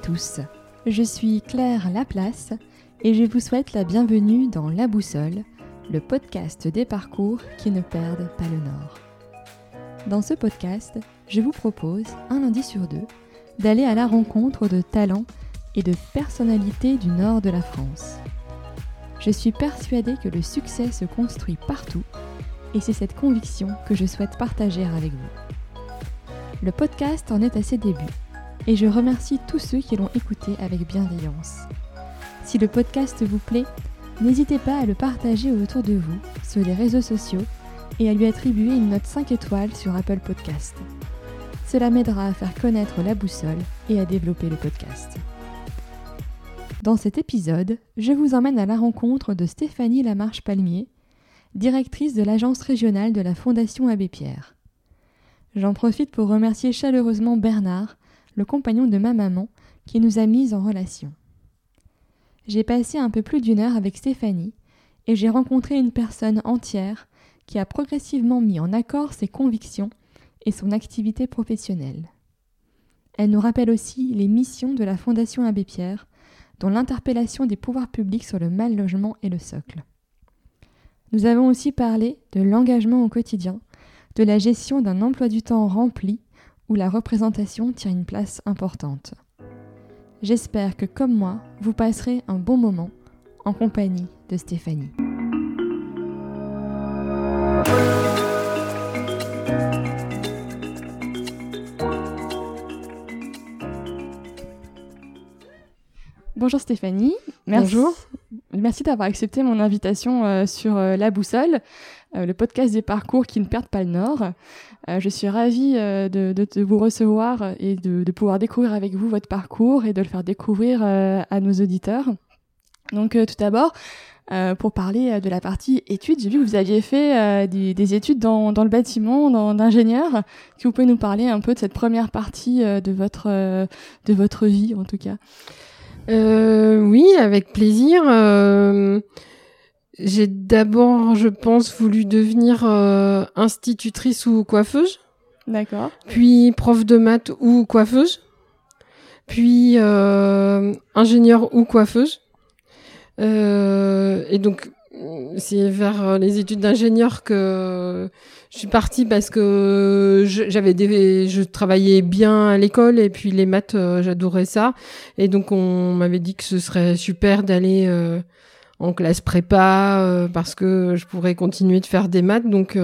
tous, je suis Claire Laplace et je vous souhaite la bienvenue dans La Boussole, le podcast des parcours qui ne perdent pas le nord. Dans ce podcast, je vous propose, un lundi sur deux, d'aller à la rencontre de talents et de personnalités du nord de la France. Je suis persuadée que le succès se construit partout et c'est cette conviction que je souhaite partager avec vous. Le podcast en est à ses débuts et je remercie tous ceux qui l'ont écouté avec bienveillance. Si le podcast vous plaît, n'hésitez pas à le partager autour de vous sur les réseaux sociaux et à lui attribuer une note 5 étoiles sur Apple Podcast. Cela m'aidera à faire connaître la boussole et à développer le podcast. Dans cet épisode, je vous emmène à la rencontre de Stéphanie Lamarche-Palmier, directrice de l'agence régionale de la Fondation Abbé Pierre. J'en profite pour remercier chaleureusement Bernard, le compagnon de ma maman, qui nous a mis en relation. J'ai passé un peu plus d'une heure avec Stéphanie et j'ai rencontré une personne entière qui a progressivement mis en accord ses convictions et son activité professionnelle. Elle nous rappelle aussi les missions de la Fondation Abbé Pierre, dont l'interpellation des pouvoirs publics sur le mal logement est le socle. Nous avons aussi parlé de l'engagement au quotidien, de la gestion d'un emploi du temps rempli où la représentation tient une place importante. J'espère que comme moi, vous passerez un bon moment en compagnie de Stéphanie. Bonjour Stéphanie. Merci. Bonjour. Merci d'avoir accepté mon invitation euh, sur euh, La Boussole, euh, le podcast des parcours qui ne perdent pas le nord. je suis ravie de, de, vous recevoir et de, pouvoir découvrir avec vous votre parcours et de le faire découvrir à nos auditeurs. Donc tout d'abord, pour parler de la partie études, j'ai vu que vous aviez fait des, des, études dans, le bâtiment, d'ingénieur. Est-ce que vous pouvez nous parler un peu de cette première partie de votre de votre vie en tout cas? Euh, oui, avec plaisir. Euh, j'ai d'abord, je pense, voulu devenir euh, institutrice ou coiffeuse. D'accord. Puis prof de maths ou coiffeuse. Puis euh, ingénieur ou coiffeuse. et donc, c'est vers les études d'ingénieur que je suis partie parce que j'avais des, je travaillais bien à l'école et puis les maths, euh, j'adorais ça. Et donc on m'avait dit que ce serait super d'aller euh, en classe prépa euh, parce que je pourrais continuer de faire des maths. Donc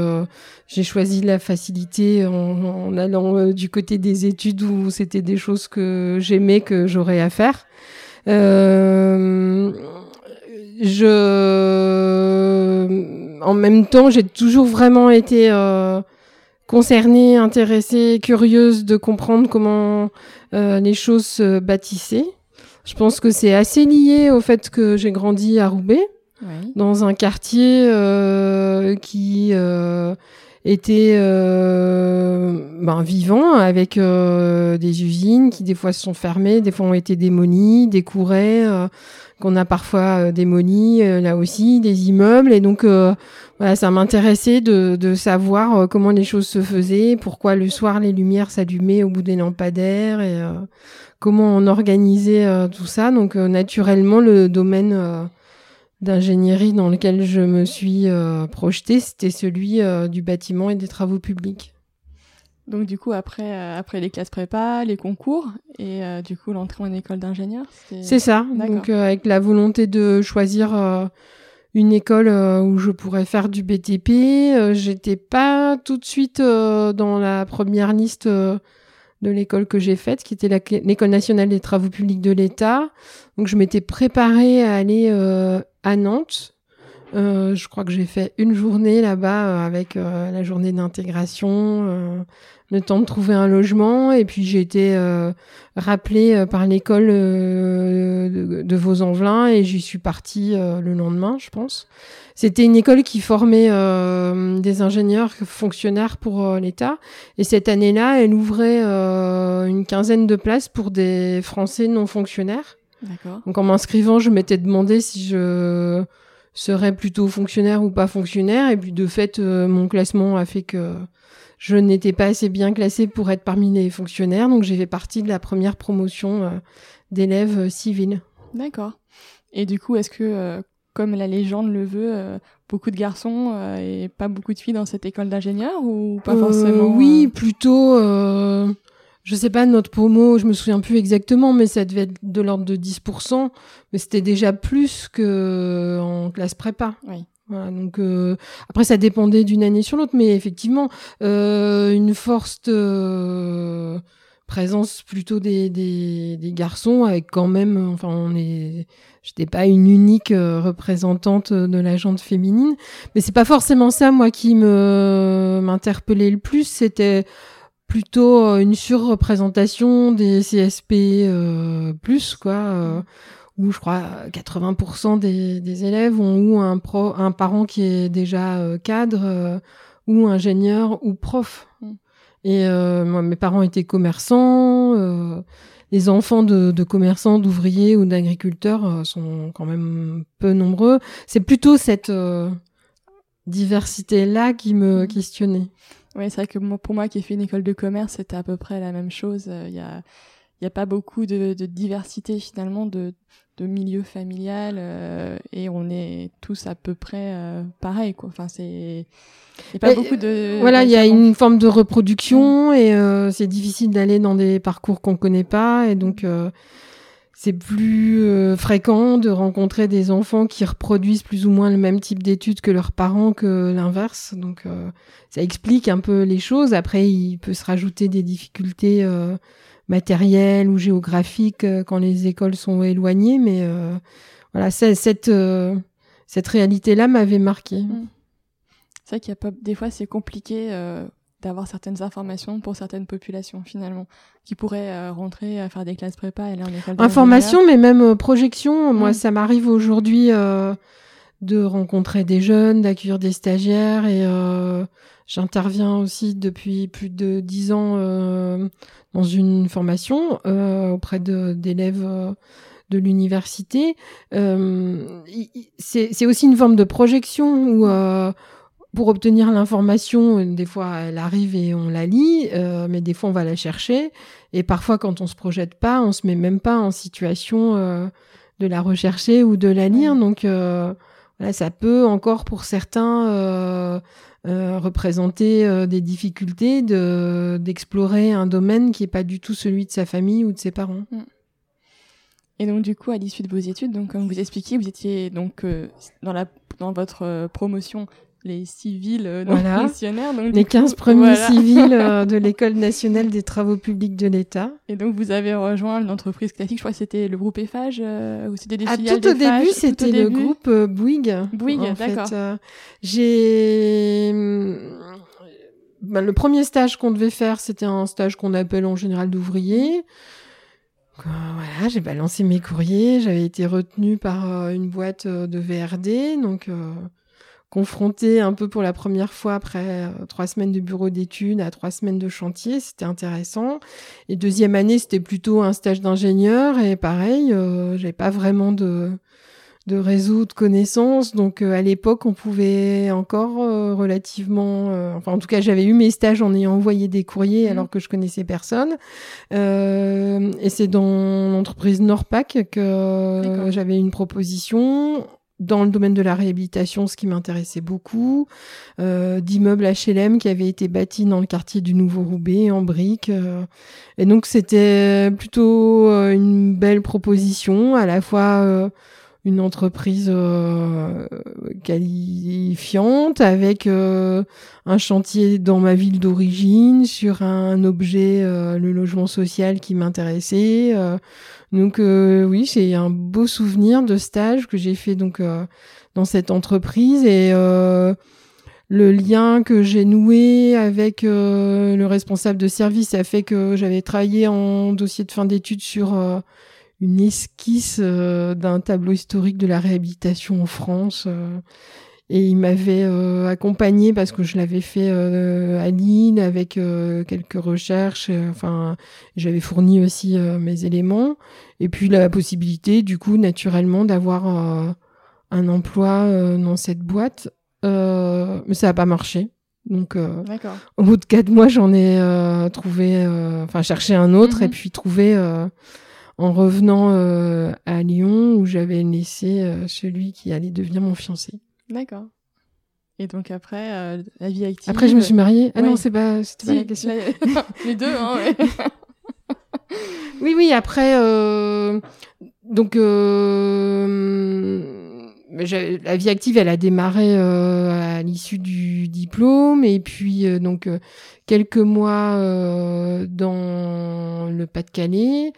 j'ai choisi la facilité en, allant du côté des études où c'était des choses que j'aimais que j'aurais à faire. je en même temps, j'ai toujours vraiment été euh, concernée, intéressée, curieuse de comprendre comment euh, les choses se bâtissaient. Je pense que c'est assez lié au fait que j'ai grandi à Roubaix, dans un quartier euh, qui était ben, vivant, avec des usines qui des fois se sont fermées, des fois ont été démolies, décourées qu'on a parfois euh, démoli euh, là aussi, des immeubles. Et donc, euh, voilà, ça m'intéressait de, de, savoir comment les choses se faisaient, pourquoi le soir les lumières s'allumaient au bout des lampadaires et comment on organisait tout ça. Donc, naturellement, le domaine d'ingénierie dans lequel je me suis projetée, c'était celui du bâtiment et des travaux publics. Donc du coup après euh, après les classes prépa, les concours et euh, du coup l'entrée en école d'ingénieur. C'est ça. Donc euh, avec la volonté de choisir une école où je pourrais faire du BTP, j'étais pas tout de suite dans la première liste de l'école que j'ai faite, qui était l'école nationale des travaux publics de l'État. Donc je m'étais préparée à aller à Nantes. Je crois que j'ai fait une journée là-bas avec la journée d'intégration le temps de trouver un logement. Et puis j'ai été euh, rappelée euh, par l'école euh, de, de Vaux-en-Velin et j'y suis partie le lendemain, je pense. C'était une école qui formait des ingénieurs fonctionnaires pour l'État. Et cette année-là, elle ouvrait une quinzaine de places pour des Français non fonctionnaires. Donc en m'inscrivant, je m'étais demandé si je serais plutôt fonctionnaire ou pas fonctionnaire. Et puis de fait, mon classement a fait que je n'étais pas assez bien classée pour être parmi les fonctionnaires, donc j'ai fait partie de la première promotion euh, d'élèves civils. D'accord. Et du coup, est-ce que, comme la légende le veut, beaucoup de garçons et pas beaucoup de filles dans cette école d'ingénieurs ou pas forcément Oui, plutôt je sais pas, notre promo, je me souviens plus exactement, mais ça devait être de l'ordre de 10%, mais c'était déjà plus que en classe prépa. Oui. Voilà, donc euh, après ça dépendait d'une année sur l'autre, mais effectivement euh, une force de présence plutôt des, des, des, garçons avec quand même, enfin on est, j'étais pas une unique euh, représentante de la jante féminine, mais c'est pas forcément ça moi qui me m'interpellait le plus, c'était plutôt euh, une surreprésentation des CSP euh, plus quoi euh, où je crois 80% des, des, élèves ont ou un pro un parent qui est déjà euh, cadre ou ingénieur ou prof mm. et moi mes parents étaient commerçants les enfants de, de commerçants d'ouvriers ou d'agriculteurs sont quand même peu nombreux c'est plutôt cette diversité là qui me mm. questionnait oui, c'est vrai que pour moi qui ai fait une école de commerce, c'était à peu près la même chose. Il euh, y a, y a pas beaucoup de, de diversité finalement de, de milieu familial euh, et on est tous à peu près euh, pareil quoi. Enfin c'est il y a pas beaucoup de voilà il y a une forme de reproduction et euh, c'est difficile d'aller dans des parcours qu'on connaît pas et donc euh, c'est plus euh, fréquent de rencontrer des enfants qui reproduisent plus ou moins le même type d'études que leurs parents que l'inverse. Donc euh, ça explique un peu les choses. Après, il peut se rajouter des difficultés euh, matérielles ou géographiques quand les écoles sont éloignées. Mais voilà, cette, cette réalité-là m'avait marqué. Mmh. C'est vrai qu'il y a pas, des fois c'est compliqué d'avoir certaines informations pour certaines populations finalement qui pourraient euh, rentrer à faire des classes prépa et aller en école information mais même euh, projection. Moi ça m'arrive aujourd'hui euh, de rencontrer des jeunes d'accueillir des stagiaires et j'interviens aussi depuis plus de dix ans dans une formation auprès d'élèves de l'université. C'est aussi une forme de projection où pour obtenir l'information, des fois elle arrive et on la lit, euh, mais des fois on va la chercher. Et parfois quand on se projette pas, on se met même pas en situation euh, de la rechercher ou de la lire. Donc euh, voilà, ça peut encore pour certains représenter des difficultés de d'explorer un domaine qui est pas du tout celui de sa famille ou de ses parents. Mm. Et donc du coup, à l'issue de vos études, donc comme vous expliquiez, vous étiez donc dans la dans votre promotion les civils euh, voilà. Donc, les 15 premiers civils euh, de l'École nationale des travaux publics de l'État. Et donc vous avez rejoint une entreprise classique, je crois que c'était le groupe EFAGE, euh, ou c'était des ah, Tout au début, c'était le groupe Bouygues. Bouygues, d'accord. J'ai... Ben, le premier stage qu'on devait faire, c'était un stage qu'on appelle en général d'ouvrier. Voilà, j'ai balancé mes courriers, j'avais été retenue par une boîte de VRD, donc confronté un peu pour la première fois après euh, trois semaines de bureau d'études à trois semaines de chantier, c'était intéressant. Et deuxième année, c'était plutôt un stage d'ingénieur et pareil, euh, j'avais pas vraiment de de réseau de connaissances. Donc euh, à l'époque, on pouvait encore euh, relativement, enfin en tout cas, j'avais eu mes stages en ayant envoyé des courriers mmh. alors que je connaissais personne. et c'est dans l'entreprise Norpac que j'avais une proposition dans le domaine de la réhabilitation, ce qui m'intéressait beaucoup, euh, d'immeubles HLM qui avaient été bâtis dans le quartier du Nouveau Roubaix en briques. Euh. et donc c'était plutôt euh, une belle proposition, à la fois euh, une entreprise qualifiante avec un chantier dans ma ville d'origine sur un objet, le logement social qui m'intéressait donc euh, oui, c'est un beau souvenir de stage que j'ai fait donc euh, dans cette entreprise et euh, le lien que j'ai noué avec le responsable de service a fait que j'avais travaillé en dossier de fin d'études sur une esquisse d'un tableau historique de la réhabilitation en France et il m'avait euh, accompagné parce que je l'avais fait euh, à Lille avec euh, quelques recherches. enfin, j'avais fourni aussi mes éléments. Et puis la possibilité, du coup, naturellement, d'avoir un emploi dans cette boîte. mais ça n'a pas marché. Donc, au bout de quatre mois, j'en ai trouvé, enfin, cherché un autre et mhm. puis trouvé en revenant à Lyon où j'avais laissé celui qui allait devenir mon fiancé. D'accord. Et donc après, la vie active. Après, je me suis mariée. Ah non, c'est pas, c'était pas la question. Les deux, hein, oui, oui, après, donc, euh, la vie active, elle a démarré euh, à l'issue du diplôme, et puis euh, donc quelques mois dans le Pas-de-Calais,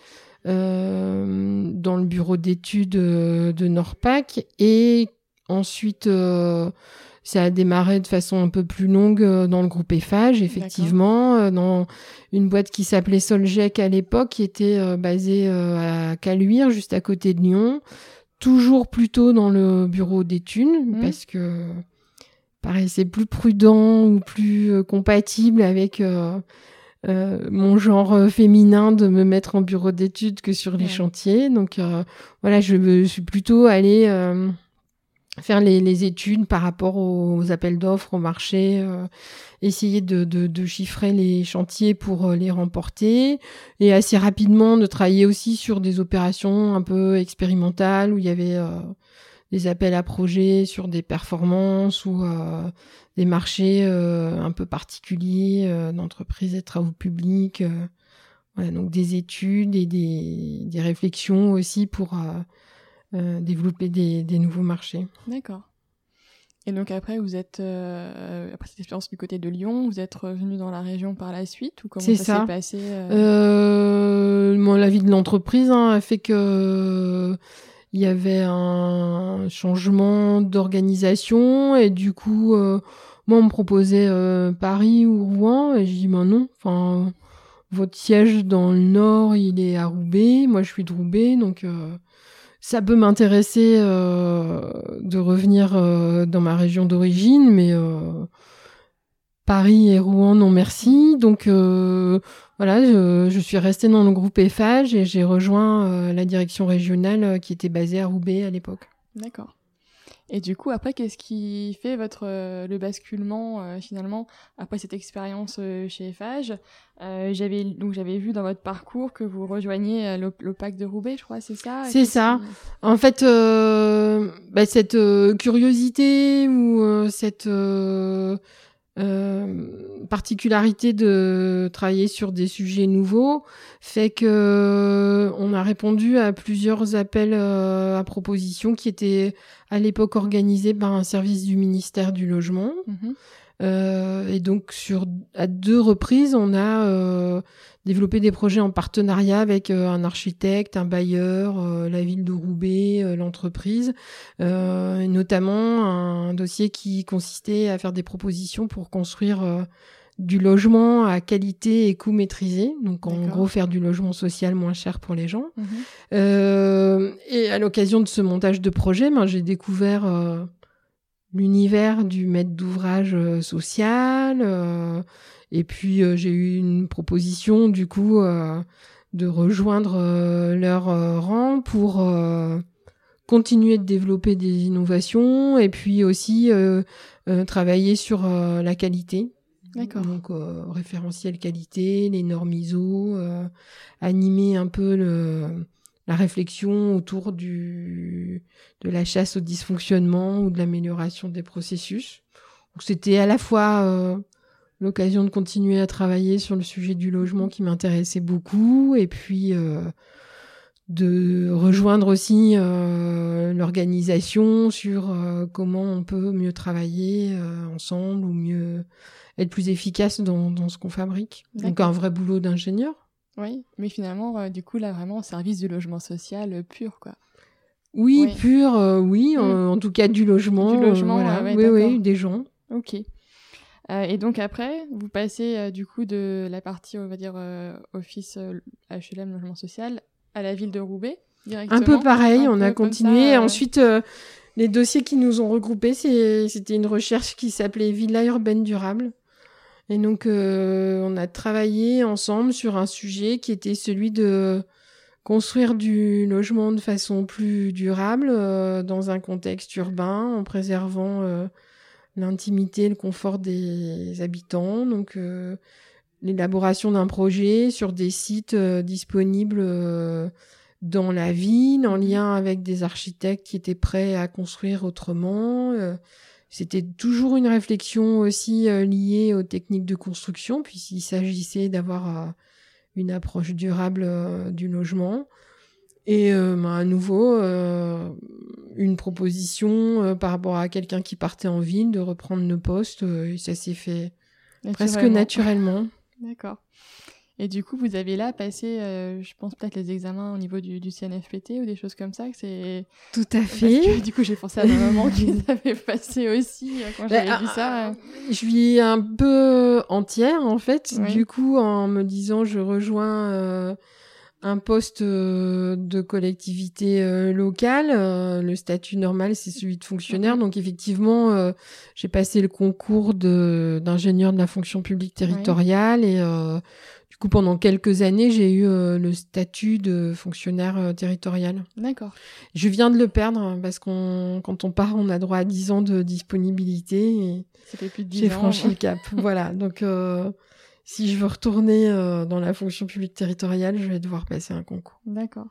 dans le bureau d'études de Norpac, et ensuite ça a démarré de façon un peu plus longue euh, dans le groupe EFAGE, effectivement, euh, dans une boîte qui s'appelait Solgec à l'époque, qui était euh, basée à Caluire, juste à côté de Lyon. Toujours plutôt dans le bureau d'études, mmh. parce que paraissait plus prudent ou plus compatible avec mon genre féminin de me mettre en bureau d'études que sur les chantiers. Donc voilà, je, suis plutôt allée faire les, études par rapport aux appels d'offres, au marché, euh, essayer de, de, chiffrer les chantiers pour euh, les remporter et assez rapidement de travailler aussi sur des opérations un peu expérimentales où il y avait euh, des appels à projets sur des performances ou des marchés un peu particuliers d'entreprises et travaux publics. voilà, donc des études et des, des réflexions aussi pour euh, développer des, des, nouveaux marchés. D'accord. Et donc après, vous êtes euh, après cette expérience du côté de Lyon, vous êtes revenu dans la région par la suite ou comment ça, s'est passé euh... euh la vie de l'entreprise hein, a fait que il y avait un changement d'organisation et du coup, moi on me proposait Paris ou Rouen et je dis ben non, enfin votre siège dans le nord il est à Roubaix, moi je suis de Roubaix donc ça peut m'intéresser euh, de revenir euh, dans ma région d'origine, mais euh, Paris et Rouen, non merci. Donc voilà, je, suis restée dans le groupe EFAGE et j'ai rejoint la direction régionale qui était basée à Roubaix à l'époque. D'accord. Et du coup, après, qu'est-ce qui fait votre euh, le basculement euh, finalement après cette expérience euh, chez FH J'avais donc j'avais vu dans votre parcours que vous rejoignez l'OPAC de Roubaix, je crois, c'est ça? C'est ça. En fait, bah, cette curiosité ou cette euh, particularité de travailler sur des sujets nouveaux fait que on a répondu à plusieurs appels euh, à propositions qui étaient à l'époque organisés par un service du ministère du logement. Mhm. Euh, et donc sur à deux reprises, on a euh, développé des projets en partenariat avec euh, un architecte, un bailleur, euh, la ville de Roubaix, euh, l'entreprise, notamment un dossier qui consistait à faire des propositions pour construire du logement à qualité et coût maîtrisé, donc en gros faire du logement social moins cher pour les gens. Mhm. et à l'occasion de ce montage de projet, ben, j'ai découvert l'univers du maître d'ouvrage euh, social. Euh, et puis euh, j'ai eu une proposition du coup de rejoindre leur rang pour continuer de développer des innovations et puis aussi travailler sur la qualité. D'accord. Donc référentiel qualité, les normes ISO, animer un peu le la réflexion autour du, de la chasse au dysfonctionnement ou de l'amélioration des processus. Donc c'était à la fois euh, l'occasion de continuer à travailler sur le sujet du logement qui m'intéressait beaucoup et puis euh, de rejoindre aussi euh, l'organisation sur comment on peut mieux travailler ensemble ou mieux être plus efficace dans, dans ce qu'on fabrique. Donc un vrai boulot d'ingénieur. Oui, mais finalement, euh, du coup, là, vraiment, service du logement social euh, pur, quoi. Oui, pur, euh, oui, mm. en tout cas du logement. Du logement, oui, oui, des gens. Ok. et donc après, vous passez du coup de la partie, on va dire, office HLM, logement social, à la ville de Roubaix, directement. Un peu pareil, on a continué. Ensuite, les dossiers qui nous ont regroupés, c'était une recherche qui s'appelait Villa urbaine durable. Et donc, euh, on a travaillé ensemble sur un sujet qui était celui de construire du logement de façon plus durable euh, dans un contexte urbain en préservant euh, l'intimité et le confort des habitants. Donc, l'élaboration d'un projet sur des sites disponibles dans la ville, en lien avec des architectes qui étaient prêts à construire autrement. C'était toujours une réflexion aussi liée aux techniques de construction, puisqu'il s'agissait d'avoir une approche durable du logement. Et euh, bah, à nouveau, euh, une proposition euh, par rapport à quelqu'un qui partait en ville de reprendre nos postes. et ça s'est fait presque naturellement. D'accord. Et du coup, vous avez là passé, je pense peut-être les examens au niveau du, du CNFPT ou des choses comme ça. c'est tout à fait. du coup, j'ai pensé à ma maman qui les avait passés aussi quand bah, j'avais vu ça. Je suis un peu entière en fait. Du coup, en me disant, je rejoins un poste euh, de collectivité euh, locale. Euh, le statut normal, c'est celui de fonctionnaire. Donc effectivement, j'ai passé le concours d'ingénieur de, la fonction publique territoriale et coup pendant quelques années, j'ai eu le statut de fonctionnaire territorial. D'accord. Je viens de le perdre hein, parce qu'on quand on part, on a droit à 10 ans de disponibilité. Et J'ai franchi le cap. voilà. Donc si je veux retourner euh, dans la fonction publique territoriale, je vais devoir passer un concours. D'accord.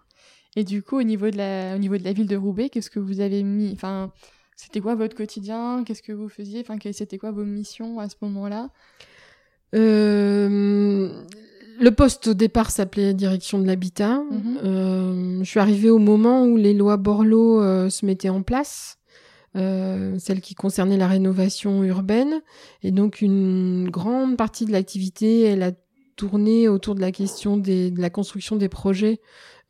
Et du coup, au niveau de la, au niveau de la ville de Roubaix, qu'est-ce que vous avez mis Enfin, c'était quoi votre quotidien? Qu'est-ce que vous faisiez? Enfin, c'était quoi vos missions à ce moment-là? Euh, Le poste au départ s'appelait direction de l'habitat. Mhm. Euh, je suis arrivée au moment où les lois Borloo se mettaient en place. Euh, celle qui concernait la rénovation urbaine. Et donc une grande partie de l'activité, elle a tourné autour de la question des, de la construction des projets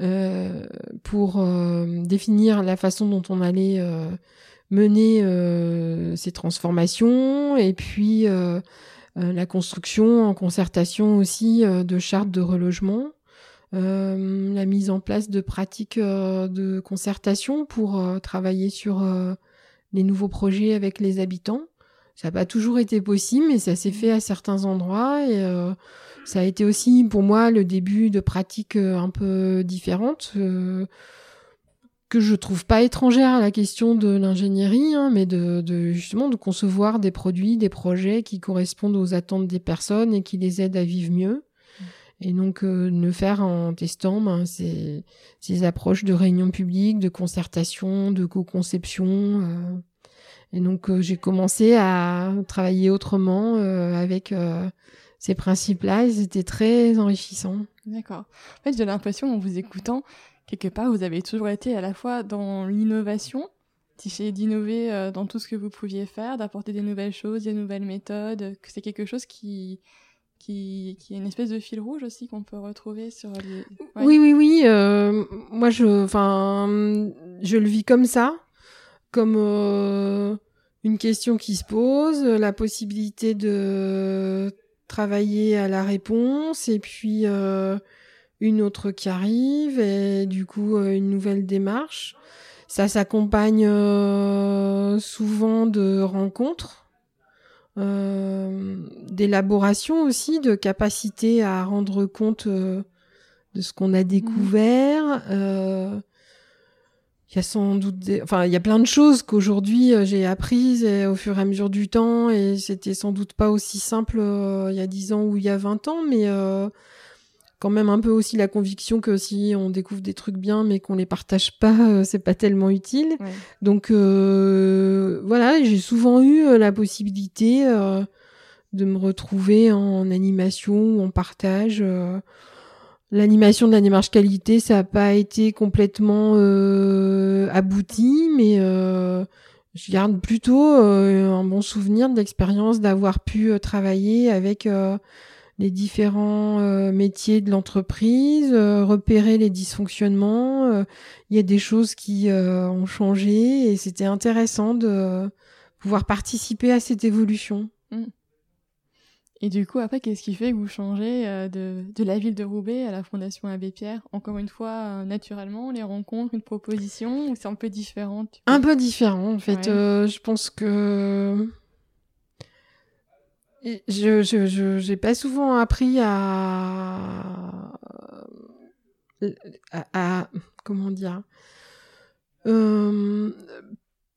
euh, pour euh, définir la façon dont on allait euh, mener euh, ces transformations et puis la construction en concertation aussi de chartes de relogement. la mise en place de pratiques de concertation pour travailler sur les nouveaux projets avec les habitants. Ça n'a pas toujours été possible, mais ça s'est fait à certains endroits et euh, ça a été aussi pour moi le début de pratiques euh, un peu différentes euh, que je trouve pas étrangères à la question de l'ingénierie, hein, mais de, justement de concevoir des produits, des projets qui correspondent aux attentes des personnes et qui les aident à vivre mieux. Et donc, euh, le faire en testant ben, ces, ces approches de réunion publique, de concertation, de co-conception. Euh. Et donc, euh, j'ai commencé à travailler autrement avec ces principes-là et c'était très enrichissant. D'accord. En fait, j'ai l'impression, en vous écoutant, quelque part, vous avez toujours été à la fois dans l'innovation, d'innover dans tout ce que vous pouviez faire, d'apporter des nouvelles choses, des nouvelles méthodes, que c'est quelque chose qui, qui, qui est une espèce de fil rouge aussi qu'on peut retrouver sur les... Oui, oui, oui. Euh, moi, je, je le vis comme ça, comme euh, une question qui se pose, la possibilité de travailler à la réponse, et puis euh, une autre qui arrive, et du coup, une nouvelle démarche. Ça s'accompagne souvent de rencontres euh, d'élaboration aussi, de capacité à rendre compte euh, de ce qu'on a découvert. Euh, il y a sans doute, enfin, il y a plein de choses qu'aujourd'hui j'ai apprises au fur et à mesure du temps, et c'était sans doute pas aussi simple il y a 10 ans ou il y a 20 ans, mais quand même un peu aussi la conviction que si on découvre des trucs bien mais qu'on les partage pas, euh, c'est pas tellement utile. Donc euh, voilà, j'ai souvent eu euh, la possibilité de me retrouver en animation ou en partage. L'animation de la démarche qualité, ça n'a pas été complètement abouti, mais je garde plutôt un bon souvenir de l'expérience d'avoir pu travailler avec les différents euh, métiers de l'entreprise, euh, repérer les dysfonctionnements. Euh, il y a des choses qui ont changé et c'était intéressant de pouvoir participer à cette évolution. Mm. Et du coup, après, qu'est-ce qui fait que vous changez de, de, la ville de Roubaix à la Fondation Abbé Pierre? Encore une fois, naturellement, les rencontres, une proposition, ou c'est un peu différent Un peu différent, en fait. je pense que je je j'ai pas souvent appris à, à, comment dire euh,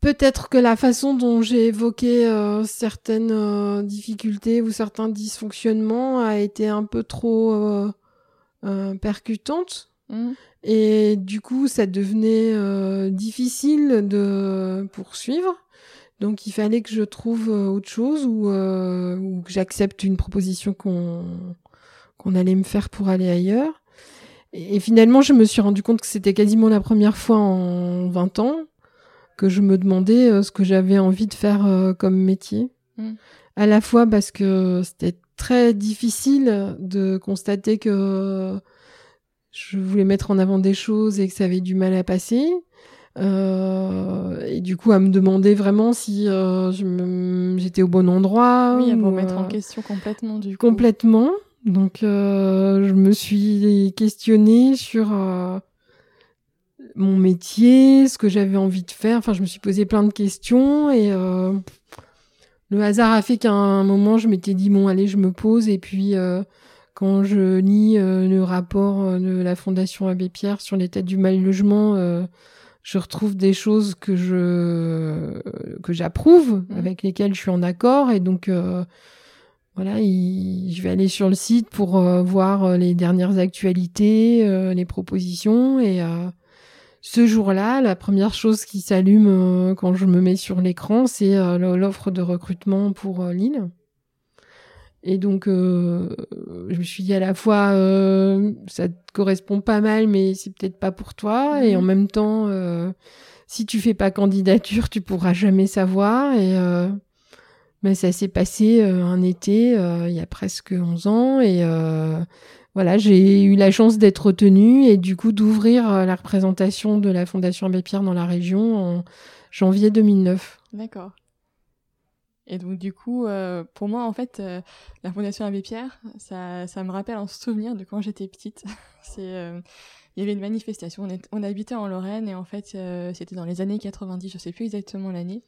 peut-être que la façon dont j'ai évoqué euh, certaines euh, difficultés ou certains dysfonctionnements a été un peu trop percutante Mmh. Et du coup, ça devenait difficile de poursuivre. Donc, il fallait que je trouve euh, autre chose ou, ou que j'accepte une proposition qu'on qu'on allait me faire pour aller ailleurs. Et, finalement, je me suis rendu compte que c'était quasiment la première fois en 20 ans que je me demandais ce que j'avais envie de faire comme métier. Mmh. À la fois parce que c'était très difficile de constater que je voulais mettre en avant des choses et que ça avait du mal à passer. Euh, et du coup, à me demander vraiment si euh, j'étais au bon endroit. Oui, à me remettre en euh, question complètement, du coup. Complètement. Donc, euh, je me suis questionnée sur mon métier, ce que j'avais envie de faire. Enfin, je me suis posé plein de questions et le hasard a fait qu'à un moment, je m'étais dit, bon, allez, je me pose. Et puis, quand je lis euh, le rapport de la Fondation Abbé Pierre sur l'état du mal logement, je retrouve des choses que je que j'approuve, mmh. avec lesquelles je suis en accord. Et donc, voilà, je vais aller sur le site pour voir les dernières actualités, les propositions. Et ce jour-là, la première chose qui s'allume euh, quand je me mets sur l'écran, c'est euh, l'offre de recrutement pour euh, Lille. Et donc, je me suis dit à la fois, ça te correspond pas mal, mais c'est peut-être pas pour toi. Et mhm. en même temps, si tu fais pas candidature, tu pourras jamais savoir. Et mais ça s'est passé un été, il y a presque 11 ans. Et voilà, j'ai eu la chance d'être retenue et du coup d'ouvrir euh, la représentation de la Fondation Abbé Pierre dans la région en janvier 2009. D'accord. Et donc du coup, euh, pour moi, en fait, euh, la Fondation Abbé Pierre, ça, ça me rappelle un souvenir de quand j'étais petite. C'est, il y avait une manifestation. On, habitait en Lorraine et en fait, c'était dans les années 90, je sais plus exactement l'année,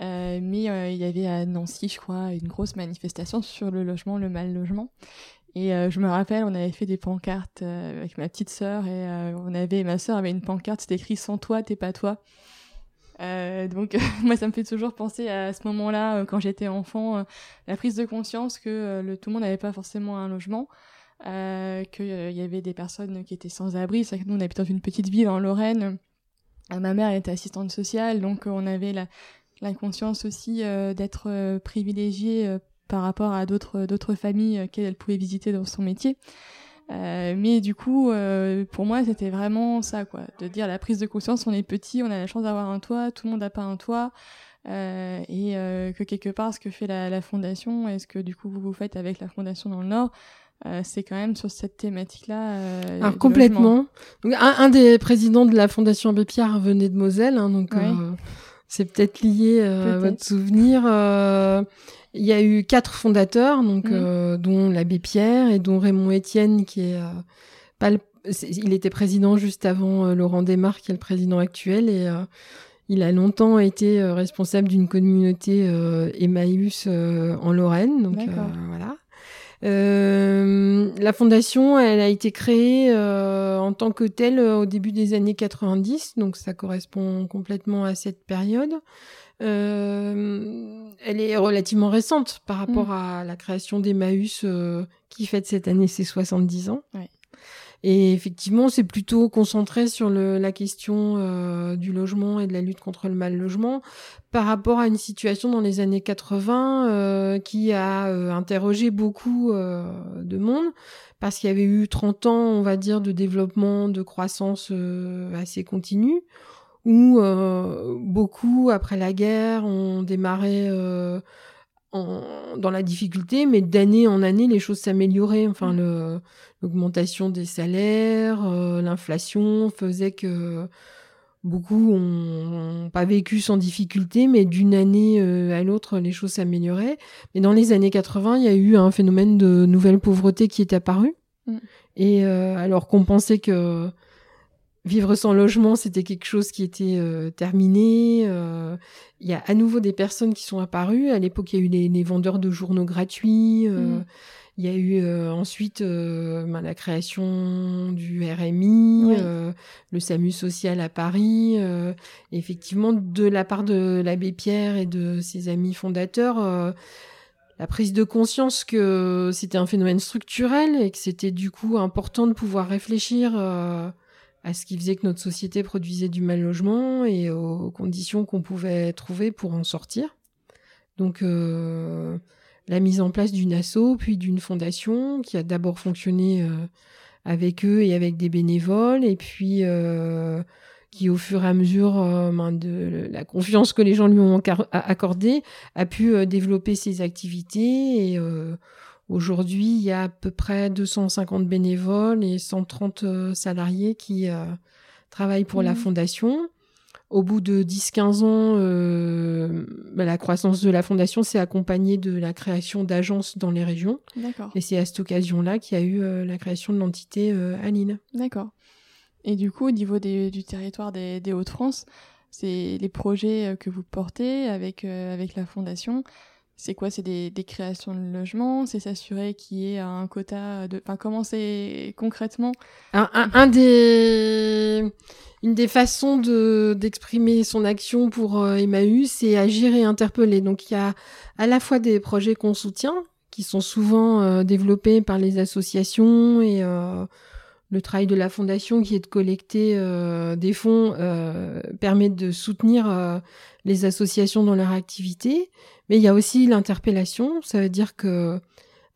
mais il y avait à Nancy, je crois, une grosse manifestation sur le logement, le mal logement. Et euh, je me rappelle, on avait fait des pancartes euh, avec ma petite sœur et euh, on avait ma sœur avait une pancarte, c'était écrit sans toi, t'es pas toi. Donc moi ça me fait toujours penser à ce moment-là quand j'étais enfant, la prise de conscience que le, tout le monde n'avait pas forcément un logement, qu'il y avait des personnes qui étaient sans abri. C'est que nous on habite dans une petite ville en Lorraine. ma mère était assistante sociale, donc on avait la, la conscience aussi d'être privilégiée par rapport à d'autres d'autres familles euh, qu'elle pouvait visiter dans son métier. Euh, mais du coup, euh, pour moi, c'était vraiment ça, quoi, de dire la prise de conscience. On est petit, on a la chance d'avoir un toit, tout le monde n'a pas un toit, euh, et euh, que quelque part, ce que fait la, la fondation et ce que du coup vous vous faites avec la fondation dans le Nord, euh, c'est quand même sur cette thématique-là. Euh, Alors complètement. Donc, un, un, des présidents de la Fondation Abbé Pierre venait de Moselle, hein, donc c'est peut-être lié à votre souvenir. Il y a eu quatre fondateurs, donc mmh. euh, dont l'abbé Pierre et dont Raymond Étienne, qui est euh, pas il était président juste avant euh, Laurent Desmarques, qui est le président actuel, et il a longtemps été responsable d'une communauté Emmaüs en Lorraine. Donc voilà. La fondation, elle a été créée en tant que telle au début des années 90, donc ça correspond complètement à cette période. Euh, elle est relativement récente par rapport mm. à la création d'Emmaüs euh, qui fête cette année ses 70 ans. Et effectivement, c'est plutôt concentré sur le, la question euh, du logement et de la lutte contre le mal logement par rapport à une situation dans les années 80 euh, qui a euh, interrogé beaucoup de monde. Parce qu'il y avait eu 30 ans, on va dire, de développement, de croissance assez continue où euh, beaucoup, après la guerre, ont démarré euh, en, dans la difficulté, mais d'année en année, les choses s'amélioraient. Enfin, mmh. l'augmentation des salaires, euh, l'inflation faisait que beaucoup ont, pas vécu sans difficulté, mais d'une année à l'autre, les choses s'amélioraient. Mais dans les années 80, il y a eu un phénomène de nouvelle pauvreté qui est apparu. Mmh. Et alors qu'on pensait que Vivre sans logement, c'était quelque chose qui était euh, terminé. Euh, il y a à nouveau des personnes qui sont apparues. À l'époque, il y a eu les, vendeurs de journaux gratuits. Euh, mmh. Il y a eu ensuite ben, la création du RMI, le SAMU social à Paris. effectivement, de la part de l'abbé Pierre et de ses amis fondateurs, la prise de conscience que c'était un phénomène structurel et que c'était du coup important de pouvoir réfléchir à ce qui faisait que notre société produisait du mal logement et aux conditions qu'on pouvait trouver pour en sortir. Donc euh, la mise en place d'une asso, puis d'une fondation qui a d'abord fonctionné euh, avec eux et avec des bénévoles, et puis euh, qui au fur et à mesure ben, de la confiance que les gens lui ont accordée, a pu développer ses activités et Aujourd'hui, il y a à peu près 250 bénévoles et 130 euh, salariés qui euh, travaillent pour la mmh. fondation. Au bout de 10-15 ans, euh, bah, la croissance de la fondation s'est accompagnée de la création d'agences dans les régions. Et c'est à cette occasion-là qu'il y a eu la création de l'entité à Lille. D'accord. Et du coup, au niveau du territoire des, des Hauts-de-France, c'est les projets que vous portez avec, avec la fondation. C'est quoi? C'est des, créations de logements? C'est s'assurer qu'il y ait un quota de. Enfin, comment c'est concrètement? Un, des. Une des façons de, d'exprimer son action pour euh, Emmaüs, c'est agir et interpeller. Donc, il y a à la fois des projets qu'on soutient, qui sont souvent euh, développés par les associations et euh, le travail de la fondation qui est de collecter des fonds permet de soutenir les associations dans leur activité. Mais il y a aussi l'interpellation, ça veut dire que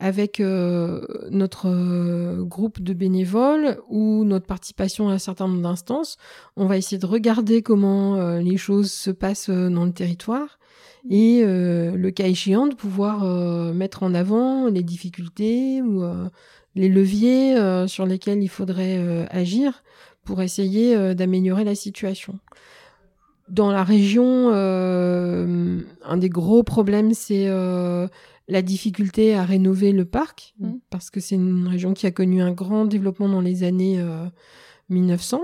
avec euh, notre euh, groupe de bénévoles ou notre participation à un certain nombre d'instances, on va essayer de regarder comment euh, les choses se passent dans le territoire et le cas échéant de pouvoir mettre en avant les difficultés ou les leviers sur lesquels il faudrait agir pour essayer d'améliorer la situation dans la région, euh, un des gros problèmes, c'est euh, la difficulté à rénover le parc, mmh. parce que c'est une région qui a connu un grand développement dans les années 1900.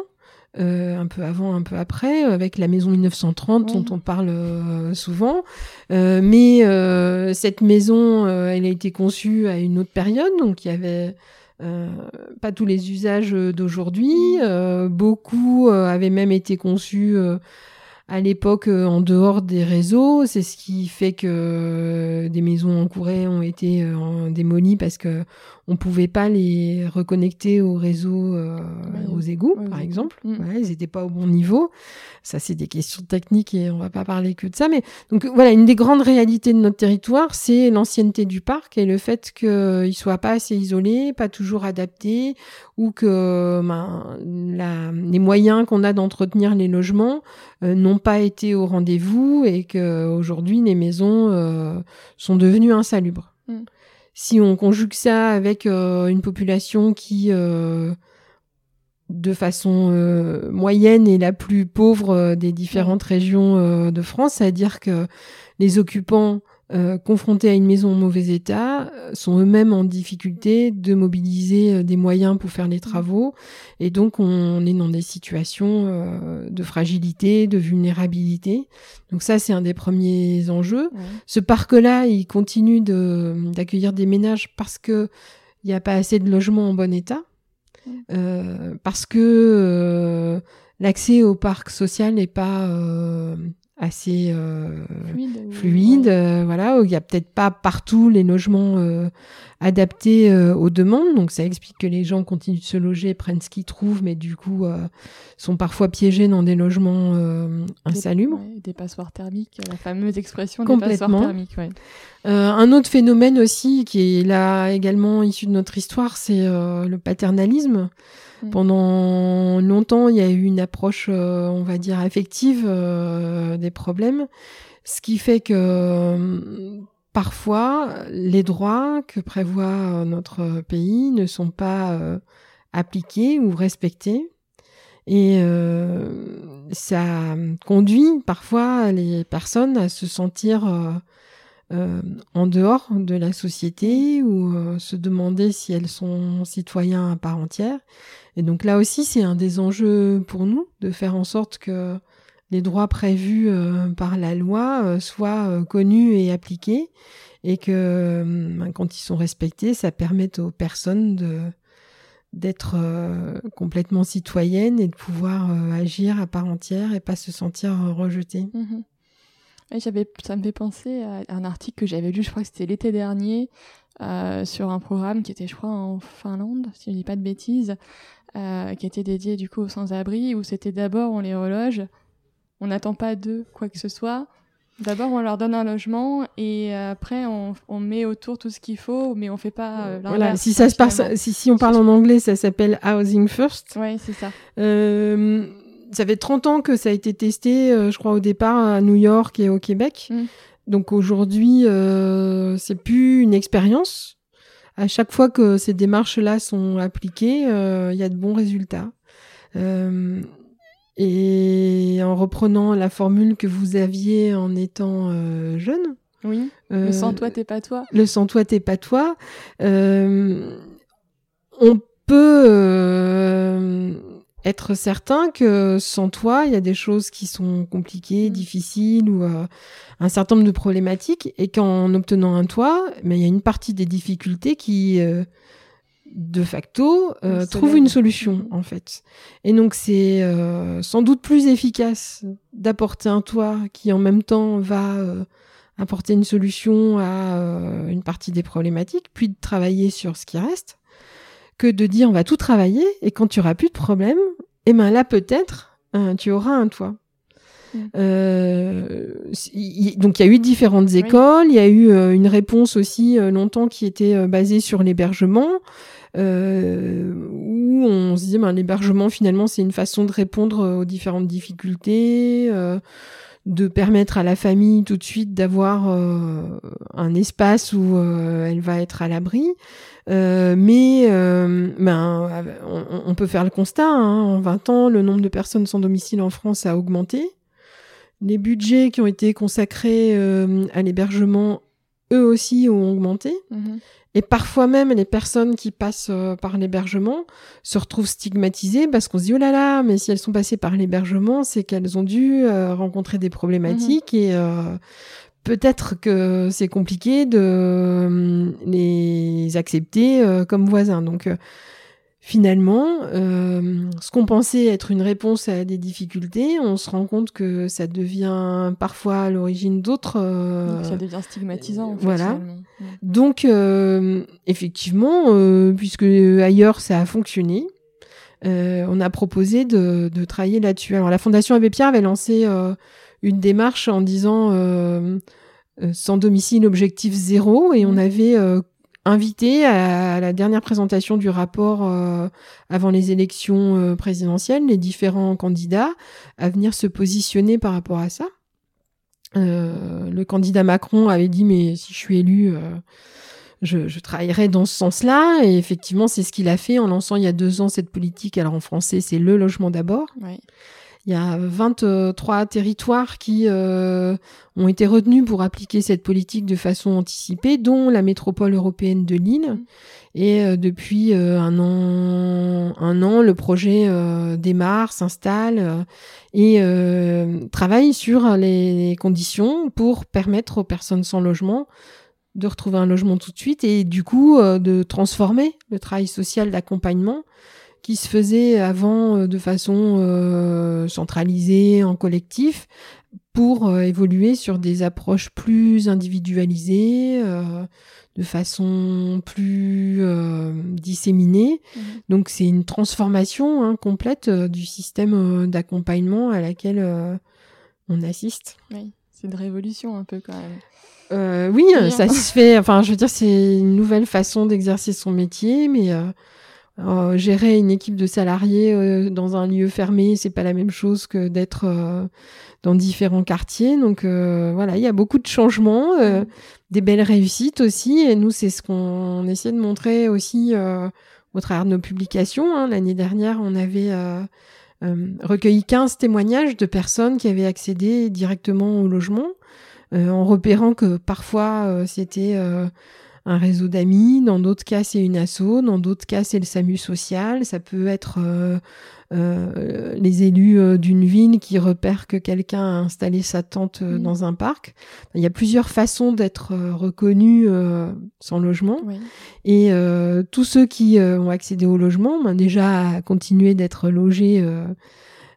Euh, un peu avant, un peu après, avec la maison 1930 dont on parle souvent. mais cette maison, elle a été conçue à une autre période, donc il y avait pas tous les usages d'aujourd'hui. Beaucoup avaient même été conçus à l'époque euh, en dehors des réseaux. C'est ce qui fait que euh, des maisons en courée ont été euh, démolies parce que on pouvait pas les reconnecter au réseau, euh, aux égouts, par exemple. Mm. ils n'étaient pas au bon niveau. Ça, c'est des questions techniques et on va pas parler que de ça. Mais donc voilà, une des grandes réalités de notre territoire, c'est l'ancienneté du parc et le fait qu'il soit pas assez isolé, pas toujours adapté, ou que ben, la, les moyens qu'on a d'entretenir les logements euh, n'ont pas été au rendez-vous et que aujourd'hui les maisons euh, sont devenues insalubres. Mm si on conjugue ça avec euh, une population qui, euh, de façon moyenne, est la plus pauvre des différentes régions de France, c'est-à-dire que les occupants euh, confrontés à une maison en mauvais état euh, sont eux-mêmes en difficulté de mobiliser euh, des moyens pour faire les travaux et donc on est dans des situations de fragilité, de vulnérabilité. Donc ça c'est un des premiers enjeux. Ce parc-là, il continue d'accueillir des ménages parce que il n'y a pas assez de logements en bon état, parce que l'accès au parc social n'est pas assez euh, fluide, euh, voilà, où il y a peut-être pas partout les logements euh, adaptés aux demandes, donc ça explique que les gens continuent de se loger, prennent ce qu'ils trouvent, mais du coup sont parfois piégés dans des logements insalubres. Des, des, passoires thermiques, la fameuse expression des passoires thermiques. Ouais. un autre phénomène aussi qui est là également issu de notre histoire, c'est le paternalisme. Mm. Pendant longtemps, il y a eu une approche, euh, on va dire, affective euh, des problèmes, ce qui fait que euh, parfois, les droits que prévoit notre pays ne sont pas appliqués ou respectés. Et ça conduit parfois les personnes à se sentir en dehors de la société ou se demander si elles sont citoyens à part entière. Et donc là aussi, c'est un des enjeux pour nous de faire en sorte que les droits prévus euh, par la loi euh, soient euh, connus et appliqués et que ben, quand ils sont respectés, ça permette aux personnes de d'être complètement citoyennes et de pouvoir agir à part entière et pas se sentir rejetées. Mmh j'avais, ça me fait penser à un article que j'avais lu, je crois que c'était l'été dernier, sur un programme qui était, je crois, en Finlande, si je ne dis pas de bêtises, qui était dédié du coup aux sans-abri, où c'était d'abord on les reloge, on n'attend pas d'eux quoi que ce soit. D'abord, on leur donne un logement et après, on, on met autour tout ce qu'il faut, mais on fait pas. Euh, voilà, si ça se passe, si, si on parle en anglais, ça s'appelle Housing First. Oui, c'est ça. Euh, ça fait 30 ans que ça a été testé, euh, je crois, au départ à New York et au Québec. Mm. Donc aujourd'hui, euh, c'est plus une expérience. À chaque fois que ces démarches-là sont appliquées, euh, il y a de bons résultats. Euh, et en reprenant la formule que vous aviez en étant jeune. Oui. le sans toi, t'es pas toi. Le sans toi, t'es pas toi. on peut être certain que sans toi, il y a des choses qui sont compliquées, mm. difficiles ou euh, un certain nombre de problématiques et qu'en obtenant un toit, mais il y a une partie des difficultés qui euh, de facto euh, trouve une solution en fait. Et donc c'est sans doute plus efficace d'apporter un toit qui en même temps va apporter une solution à une partie des problématiques, puis de travailler sur ce qui reste que de dire on va tout travailler et quand tu auras plus de problème, et eh ben là peut-être euh, tu auras un toit. Mm. Euh, donc il y a eu différentes écoles, il y a eu euh, une réponse aussi longtemps qui était basée sur l'hébergement, où on se disait ben, l'hébergement finalement c'est une façon de répondre aux différentes difficultés, de permettre à la famille tout de suite d'avoir un espace où elle va être à l'abri. Euh, mais euh, ben, on, peut faire le constat, hein, en 20 ans, le nombre de personnes sans domicile en France a augmenté. Les budgets qui ont été consacrés euh, à l'hébergement, eux aussi, ont augmenté. Mhm. Et parfois même, les personnes qui passent par l'hébergement se retrouvent stigmatisées parce qu'on se dit, oh là là, mais si elles sont passées par l'hébergement, c'est qu'elles ont dû rencontrer des problématiques mhm. et peut-être que c'est compliqué de euh, les accepter euh, comme voisins. Donc euh, finalement, ce qu'on pensait être une réponse à des difficultés, on se rend compte que ça devient parfois à l'origine d'autres. ça devient stigmatisant. En fait, voilà. Donc effectivement, puisque ailleurs ça a fonctionné. on a proposé de, de travailler là-dessus. Alors la Fondation Abbé Pierre avait lancé une démarche en disant euh, euh, sans domicile objectif zéro et on mmh. avait euh, invité à, la dernière présentation du rapport avant les élections présidentielles les différents candidats à venir se positionner par rapport à ça. le candidat Macron avait dit mais si je suis élu, je, je, travaillerai dans ce sens-là. Et effectivement, c'est ce qu'il a fait en lançant il y a deux ans cette politique. Alors en français, c'est le logement d'abord. Il y a 23 territoires qui euh, ont été retenus pour appliquer cette politique de façon anticipée, dont la métropole européenne de Lille. Mmh. Et euh, depuis euh, un an, un an, le projet démarre, s'installe et travaille sur les conditions pour permettre aux personnes sans logement de retrouver un logement tout de suite et du coup de transformer le travail social d'accompagnement qui se faisait avant euh, de façon euh, centralisée, en collectif, pour euh, évoluer sur des approches plus individualisées, de façon plus disséminée. Mmh. Donc c'est une transformation hein, complète du système d'accompagnement à laquelle on assiste. Oui, c'est une révolution un peu quand même. oui, ça se fait. Enfin, je veux dire, c'est une nouvelle façon d'exercer son métier, mais euh, gérer une équipe de salariés euh, dans un lieu fermé, c'est pas la même chose que d'être euh, dans différents quartiers. Donc voilà, il y a beaucoup de changements, mm. des belles réussites aussi. Et nous, c'est ce qu'on essaie de montrer aussi au travers de nos publications. Hein. L'année dernière, on avait recueilli 15 témoignages de personnes qui avaient accédé directement au logement, en repérant que parfois c'était un réseau d'amis, dans d'autres cas c'est une asso, dans d'autres cas c'est le SAMU social, ça peut être euh, euh, les élus euh, d'une ville qui repèrent que quelqu'un a installé sa tente mmh. dans un parc. Il y a plusieurs façons d'être reconnu sans logement. Et tous ceux qui ont accédé au logement, ben déjà continué d'être logés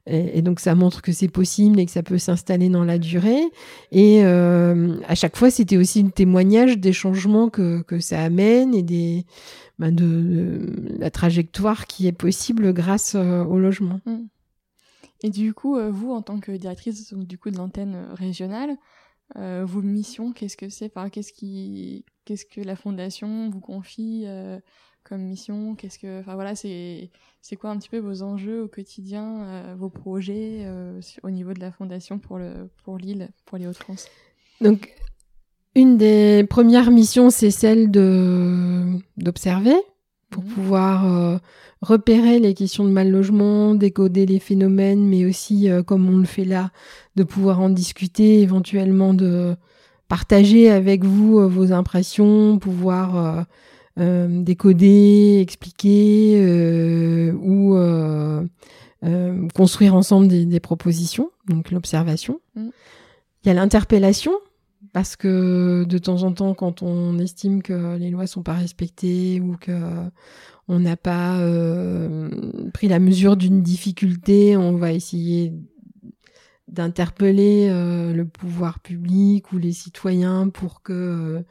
et, donc ça montre que c'est possible et que ça peut s'installer dans la durée. Et euh, à chaque fois, c'était aussi un témoignage des changements que, ça amène et ben de, la trajectoire qui est possible grâce euh, au logement. Mmh. Et du coup, euh, vous, en tant que directrice du coup de l'antenne régionale, vos missions, qu'est-ce que c'est? Enfin, qu'est-ce que la fondation vous confie comme mission Qu'est-ce que, enfin voilà, c'est c'est quoi un petit peu vos enjeux au quotidien, euh, vos projets euh, au niveau de la fondation pour le pour l'île, pour les Hauts-de-France? Donc une des premières missions, c'est celle de d'observer pour mmh. pouvoir euh, repérer les questions de mal logement, décoder les phénomènes, mais aussi, comme on le fait là, de pouvoir en discuter, éventuellement de partager avec vous vos impressions, pouvoir décoder, expliquer euh, ou euh, construire ensemble des, propositions, donc l'observation. Mm. Il y a l'interpellation, parce que de temps en temps, quand on estime que les lois sont pas respectées ou que on n'a pas pris la mesure d'une difficulté, on va essayer d'interpeller le pouvoir public ou les citoyens pour que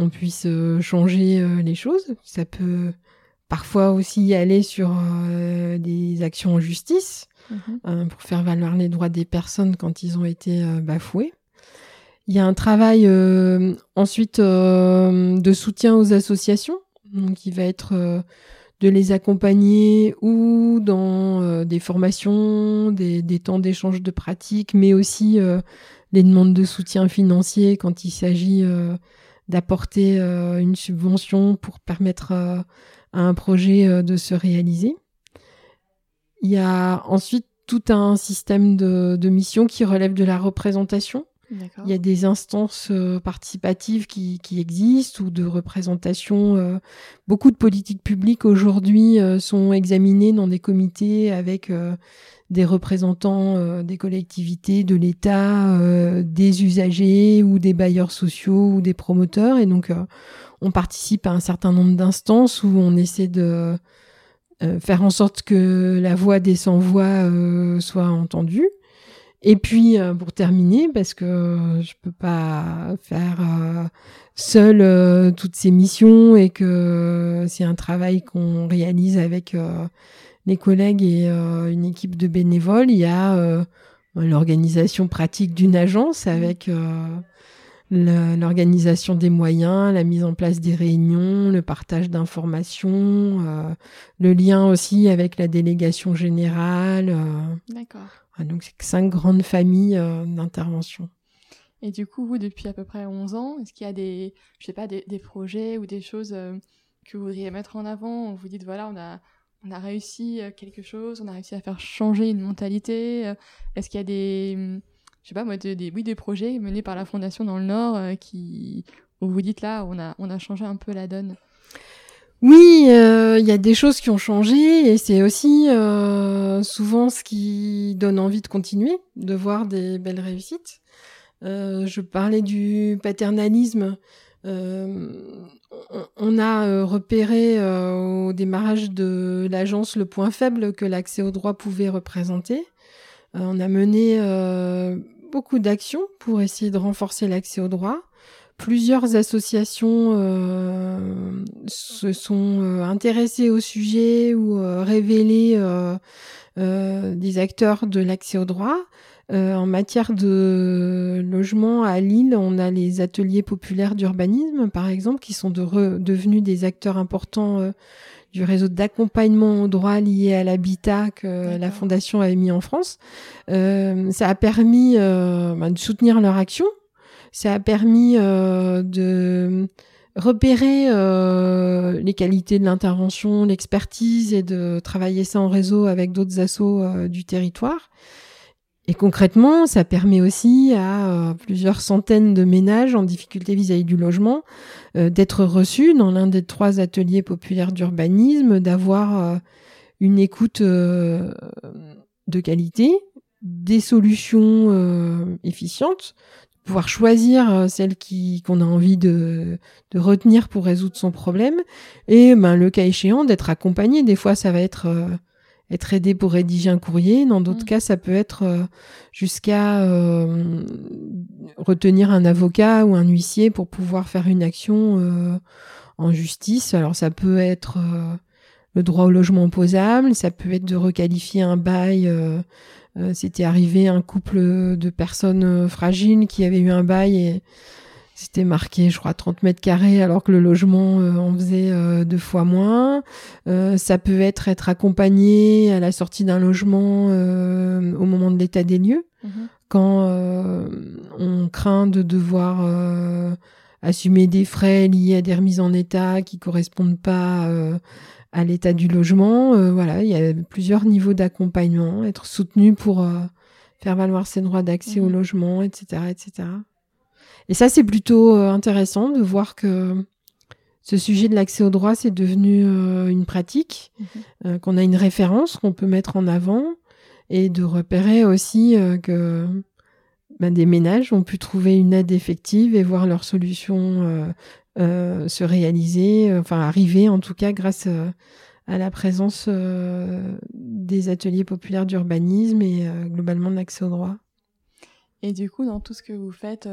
on puisse euh, changer euh, les choses. Ça peut parfois aussi aller sur euh, des actions en justice mhm. pour faire valoir les droits des personnes quand ils ont été bafoués. Il y a un travail ensuite de soutien aux associations, donc il va être de les accompagner ou dans des formations, des, des temps d'échange de pratiques, mais aussi les demandes de soutien financier quand il s'agit d'apporter euh, une subvention pour permettre euh, à un projet euh, de se réaliser. Il y a ensuite tout un système de, de missions qui relève de la représentation. Il y a des instances participatives qui, qui, existent ou de représentation. beaucoup de politiques publiques aujourd'hui sont examinées dans des comités avec des représentants euh, des collectivités, de l'État, euh, des usagers ou des bailleurs sociaux ou des promoteurs. Et donc, euh, on participe à un certain nombre d'instances où on essaie de faire en sorte que la voix des sans-voix soit entendue. Et puis, pour terminer, parce que je peux pas faire seul toutes ces missions et que c'est un travail qu'on réalise avec les collègues et euh, une équipe de bénévoles. Il y a euh, l'organisation pratique d'une agence avec euh, l'organisation des moyens, la mise en place des réunions, le partage d'informations, le lien aussi avec la délégation générale. D'accord. donc c'est cinq grandes familles d'intervention. Et du coup, vous, depuis à peu près 11 ans, est-ce qu'il y a des, je sais pas, des, des projets ou des choses que vous voudriez mettre en avant? Vous dites, voilà, on a, on a réussi euh, quelque chose, on a réussi à faire changer une mentalité euh, Est-ce qu'il y a des, je sais pas moi, des, oui, des projets menés par la Fondation dans le Nord euh, qui, où vous dites là, on a, on a changé un peu la donne? Oui, il y a des choses qui ont changé et c'est aussi souvent ce qui donne envie de continuer, de voir des belles réussites. je parlais du paternalisme. On a repéré au démarrage de l'agence le point faible que l'accès au droit pouvait représenter. on a mené beaucoup d'actions pour essayer de renforcer l'accès au droit. Plusieurs associations se sont intéressées au sujet ou révélé des acteurs de l'accès au droit. Euh, en matière de logement à Lille, on a les ateliers populaires d'urbanisme, par exemple, qui sont devenus des acteurs importants euh, du réseau d'accompagnement au droit lié à l'habitat que la Fondation avait mis en France. Euh, ça a permis bah, de soutenir leur action. Ça a permis de repérer les qualités de l'intervention, l'expertise et de travailler ça en réseau avec d'autres assos du territoire. Et concrètement, ça permet aussi à euh, plusieurs centaines de ménages en difficulté vis-à-vis du logement euh, d'être reçus dans l'un des trois ateliers populaires d'urbanisme, d'avoir euh, une écoute de qualité, des solutions efficientes, pouvoir choisir celles qui qu'on a envie de, de, retenir pour résoudre son problème, et ben, le cas échéant d'être accompagné. Des fois, ça va être être aidé pour rédiger un courrier. Dans d'autres mmh. cas, ça peut être jusqu'à retenir un avocat ou un huissier pour pouvoir faire une action en justice. Alors ça peut être le droit au logement opposable, ça peut être de requalifier un bail. Euh, euh, c'était arrivé un couple de personnes euh, fragiles qui avaient eu un bail et c'était marqué, je crois, 30 mètres carrés, alors que le logement en faisait deux fois moins. ça peut être être accompagné à la sortie d'un logement au moment de l'état des lieux, mhm. quand on craint de devoir assumer des frais liés à des remises en état qui correspondent pas à l'état du logement. Euh, voilà, il y a plusieurs niveaux d'accompagnement, être soutenu pour euh, faire valoir ses droits d'accès au mhm. logement, etc., etc. Et ça, c'est plutôt euh, intéressant de voir que ce sujet de l'accès au droit, c'est devenu une pratique, mhm. qu'on a une référence qu'on peut mettre en avant, et de repérer aussi que ben, des ménages ont pu trouver une aide effective et voir leur solution euh, se réaliser, euh, enfin arriver en tout cas grâce euh, à la présence des ateliers populaires d'urbanisme et globalement de l'accès au droit. Et du coup, dans tout ce que vous faites,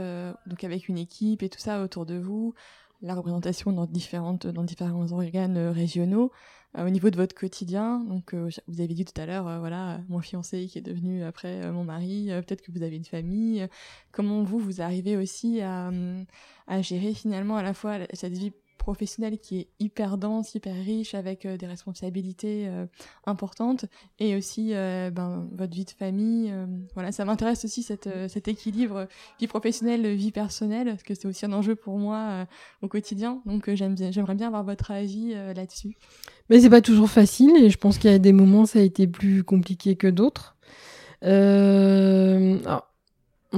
donc avec une équipe et tout ça autour de vous, la représentation dans, différentes, dans différents organes régionaux, au niveau de votre quotidien, donc vous avez dit tout à l'heure, voilà, mon fiancé qui est devenu après mon mari, peut-être que vous avez une famille. comment vous, vous arrivez aussi à, à gérer finalement à la fois cette vie professionnelle qui est hyper dense, hyper riche, avec euh, des responsabilités euh, importantes, et aussi euh, ben, votre vie de famille. voilà, ça m'intéresse aussi cette, cet équilibre vie professionnelle, vie personnelle, parce que c'est aussi un enjeu pour moi au quotidien. Donc j'aime bien, j'aimerais bien avoir votre avis là-dessus. Mais c'est pas toujours facile, et je pense qu'il y a des moments ça a été plus compliqué que d'autres. Alors,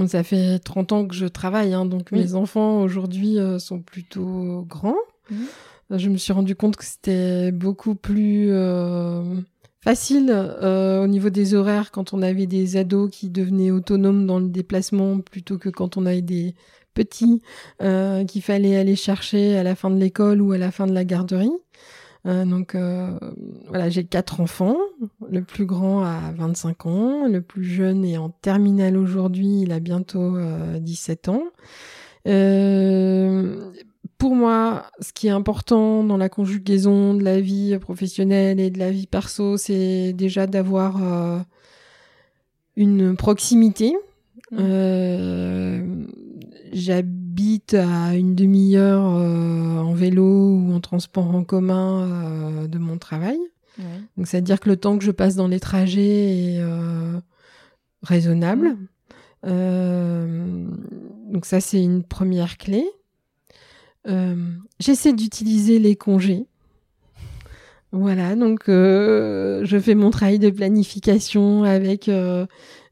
ça fait 30 ans que je travaille, hein, donc mes enfants aujourd'hui euh, sont plutôt grands. Mhm. Je me suis rendu compte que c'était beaucoup plus euh, facile euh, au niveau des horaires quand on avait des ados qui devenaient autonomes dans le déplacement plutôt que quand on avait des petits qu'il fallait aller chercher à la fin de l'école ou à la fin de la garderie. Euh, donc euh, voilà, j'ai quatre enfants. Le plus grand a 25 ans, le plus jeune est en terminale aujourd'hui, il a bientôt 17 euh, ans. pour moi, ce qui est important dans la conjugaison de la vie professionnelle et de la vie perso, c'est déjà d'avoir une proximité. Mmh. J'habite à une demi-heure euh, en vélo ou en transport en commun euh, de mon travail. Donc, c'est-à-dire que le temps que je passe dans les trajets est euh, raisonnable. donc, ça, c'est une première clé. J'essaie d'utiliser les congés. Voilà, donc je fais mon travail de planification avec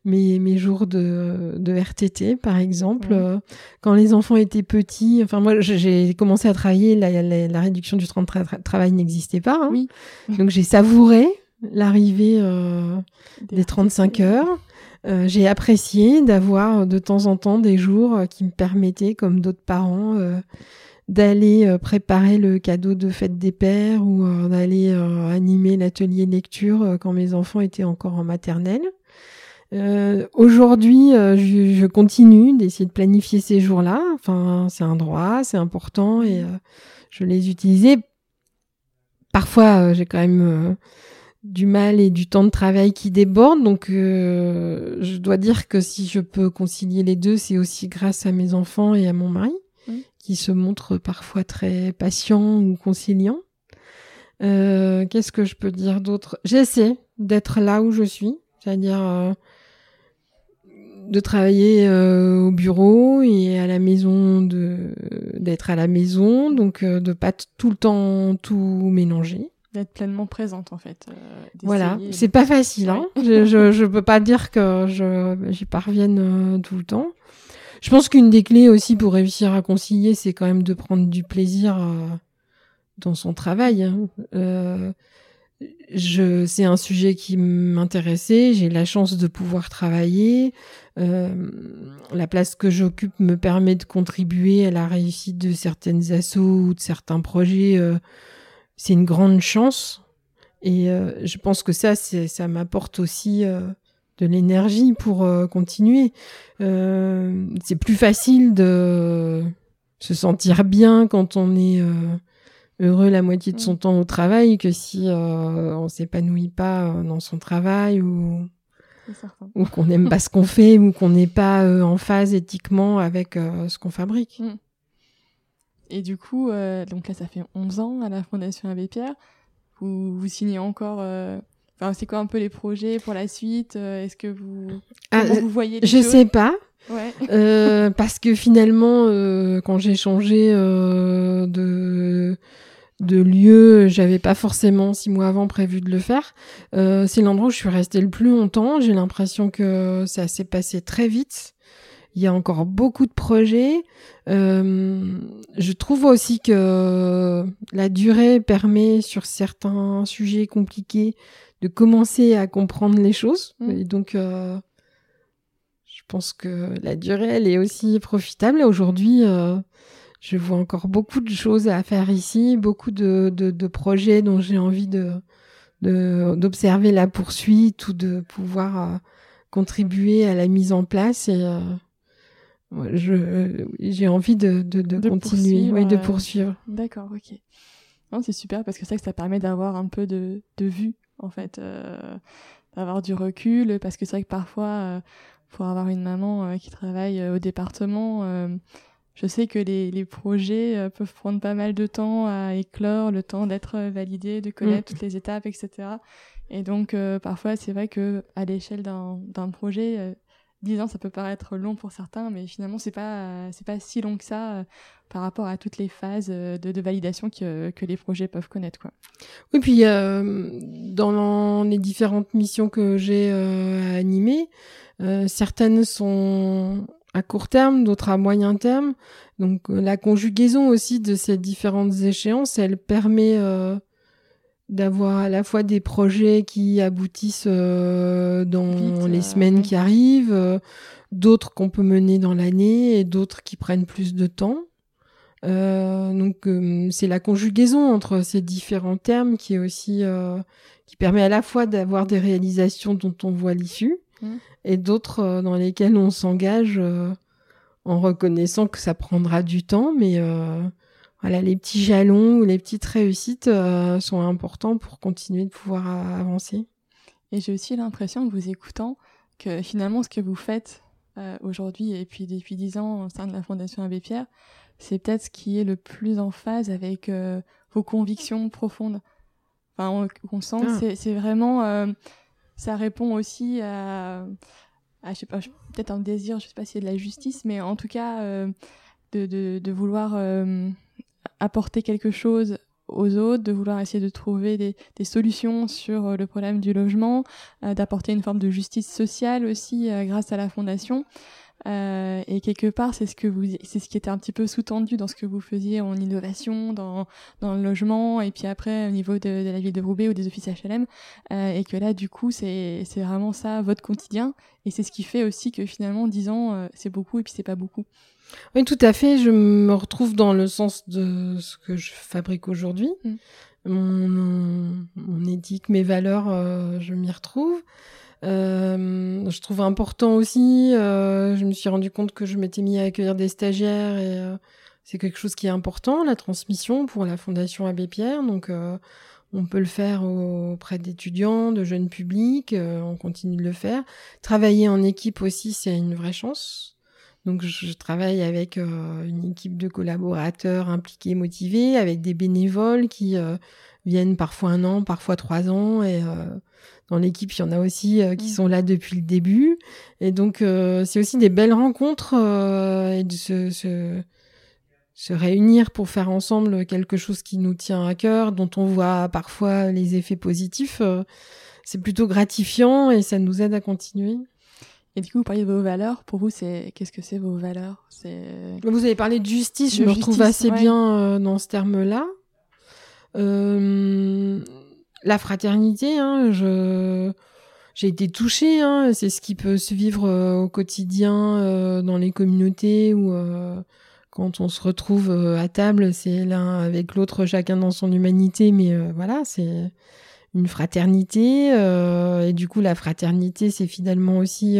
mes, mes jours de, de RTT, par exemple. Euh, quand les enfants étaient petits, enfin moi j'ai commencé à travailler, la, la, réduction du temps de travail n'existait pas. Hein. Oui. Donc j'ai savouré l'arrivée euh, des, 35 heures. Euh, j'ai apprécié d'avoir de temps en temps des jours qui me permettaient, comme d'autres parents, d'aller préparer le cadeau de fête des pères ou d'aller animer l'atelier lecture quand mes enfants étaient encore en maternelle. Euh, Aujourd'hui, euh, je, je, continue d'essayer de planifier ces jours-là. Enfin, c'est un droit, c'est important et euh, je les utilisais. Parfois, j'ai quand même du mal et du temps de travail qui déborde. Donc, je dois dire que si je peux concilier les deux, c'est aussi grâce à mes enfants et à mon mari, qui se montrent parfois très patients ou conciliants. Qu'est-ce que je peux dire d'autre? J'essaie d'être là où je suis, c'est-à-dire de travailler euh, au bureau et à la maison de d'être à la maison donc euh, de pas tout le temps tout mélanger. D'être pleinement présente en fait euh, voilà. c'est pas facile hein. Je, je, je peux pas dire que je j'y parvienne tout le temps. Je pense qu'une des clés aussi pour réussir à concilier c'est quand même de prendre du plaisir dans son travail hein je, c'est un sujet qui m'intéressait. J'ai la chance de pouvoir travailler. Euh, la place que j'occupe me permet de contribuer à la réussite de certaines assos ou de certains projets. Euh, c'est une grande chance. Et je pense que ça, ça m'apporte aussi de l'énergie pour continuer. c'est plus facile de se sentir bien quand on est heureux la moitié de son mm. temps au travail que si euh, on s'épanouit pas euh, dans son travail ou ou qu'on n'aime pas ce qu'on fait ou qu'on n'est pas euh, en phase éthiquement avec euh, ce qu'on fabrique. Mm. Et du coup, donc là, ça fait 11 ans à la Fondation Abbé Pierre. Vous, vous signez encore. Enfin, c'est quoi un peu les projets pour la suite Est-ce que vous, ah, vous voyez les Je choses sais pas. Ouais. parce que finalement, quand j'ai changé de de lieu, j'avais pas forcément six mois avant prévu de le faire. Euh, c'est l'endroit où je suis restée le plus longtemps. J'ai l'impression que ça s'est passé très vite. Il y a encore beaucoup de projets. Euh, je trouve aussi que la durée permet sur certains sujets compliqués de commencer à comprendre les choses. Mmh. Et donc, euh, je pense que la durée, elle est aussi profitable. Aujourd'hui, je vois encore beaucoup de choses à faire ici, beaucoup de, de, projets dont j'ai envie de d'observer la poursuite ou de pouvoir euh, contribuer à la mise en place et euh, je j'ai envie de, de, continuer oui, de euh, poursuivre. d'accord ok. C'est super parce que que ça permet d'avoir un peu de, de vue en fait d'avoir du recul parce que c'est vrai que parfois pour avoir une maman qui travaille au département je sais que les, les projets euh, peuvent prendre pas mal de temps à éclore, le temps d'être euh, validé, de connaître mm. toutes les étapes, etc. Et donc, euh, parfois, c'est vrai que à l'échelle d'un projet, 10 ans, ça peut paraître long pour certains, mais finalement, c'est pas, c'est pas si long que ça par rapport à toutes les phases de, de validation que, que, les projets peuvent connaître, quoi. Oui, puis dans les différentes missions que j'ai animées, certaines sont à court terme, d'autres à moyen terme. Donc euh, la conjugaison aussi de ces différentes échéances, elle permet euh, d'avoir à la fois des projets qui aboutissent euh, dans les semaines qui arrivent, d'autres qu'on peut mener dans l'année et d'autres qui prennent plus de temps. donc c'est la conjugaison entre ces différents termes qui est aussi qui permet à la fois d'avoir des réalisations dont on voit l'issue mmh et d'autres euh, dans lesquels on s'engage euh, en reconnaissant que ça prendra du temps, mais euh, voilà, les petits jalons ou les petites réussites sont importants pour continuer de pouvoir avancer. Et j'ai aussi l'impression, en vous écoutant, que finalement, ce que vous faites aujourd'hui et puis depuis dix ans au sein de la Fondation Abbé Pierre, c'est peut-être ce qui est le plus en phase avec vos convictions profondes. Enfin, on, sent que ah. c'est vraiment ça répond aussi à, je sais pas, peut-être un désir, je sais pas si c'est de la justice, mais en tout cas euh, de, de, de, vouloir euh, apporter quelque chose aux autres, de vouloir essayer de trouver des, des solutions sur euh, le problème du logement, d'apporter une forme de justice sociale aussi grâce à la fondation. Euh, et quelque part, c'est ce que vous, c'est ce qui était un petit peu sous-tendu dans ce que vous faisiez en innovation, dans, dans le logement, et puis après au niveau de, de la ville de Roubaix ou des offices HLM, euh, et que là, du coup, c'est, c'est vraiment ça votre quotidien, et c'est ce qui fait aussi que finalement, 10 ans, euh, c'est beaucoup et puis c'est pas beaucoup. Oui, tout à fait. Je me retrouve dans le sens de ce que je fabrique aujourd'hui. Mm. Mon, mon, mon, éthique, mes valeurs, je m'y retrouve. Euh, je trouve important aussi, euh, je me suis rendu compte que je m'étais mis à accueillir des stagiaires et euh, c'est quelque chose qui est important, la transmission pour la Fondation Abbé Pierre. Donc euh, on peut le faire auprès d'étudiants, de jeunes publics, euh, on continue de le faire. Travailler en équipe aussi, c'est une vraie chance. Donc je travaille avec une équipe de collaborateurs impliqués, motivés, avec des bénévoles qui viennent parfois un an, parfois trois ans et dans l'équipe, il y en a aussi euh, qui mm. sont là depuis le début. Et donc, euh, c'est aussi des belles rencontres euh, et de se, réunir pour faire ensemble quelque chose qui nous tient à cœur, dont on voit parfois les effets positifs. c'est plutôt gratifiant et ça nous aide à continuer. Et du coup, vous parliez de vos valeurs. Pour vous, c'est qu'est-ce que c'est vos valeurs? C'est vous avez parlé de justice. je me retrouve assez bien dans ce terme-là. Euh, la fraternité, hein, je j'ai été touchée, hein, c'est ce qui peut se vivre euh, au quotidien euh, dans les communautés euh, quand on se retrouve à table, c'est l'un avec l'autre, chacun dans son humanité, mais voilà, c'est une fraternité. et du coup, la fraternité, c'est finalement aussi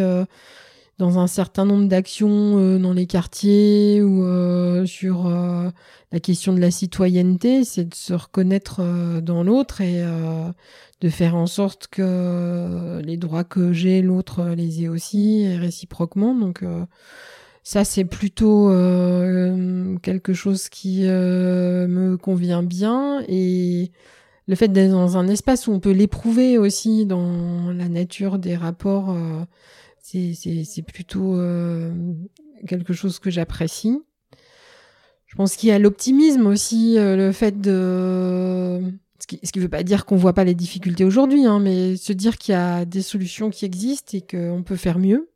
dans un certain nombre d'actions dans les quartiers ou sur la question de la citoyenneté, c'est de se reconnaître dans l'autre et de faire en sorte que les droits que j'ai, l'autre les ait aussi, et réciproquement. Donc euh, ça, c'est plutôt euh, quelque chose qui euh, me convient bien. Et le fait d'être dans un espace où on peut l'éprouver aussi dans la nature des rapports, c'est plutôt quelque chose que j'apprécie. Je pense qu'il y a l'optimisme aussi, le fait de ce qui ne veut pas dire qu'on voit pas les difficultés aujourd'hui, hein, mais se dire qu'il y a des solutions qui existent et qu'on peut faire mieux.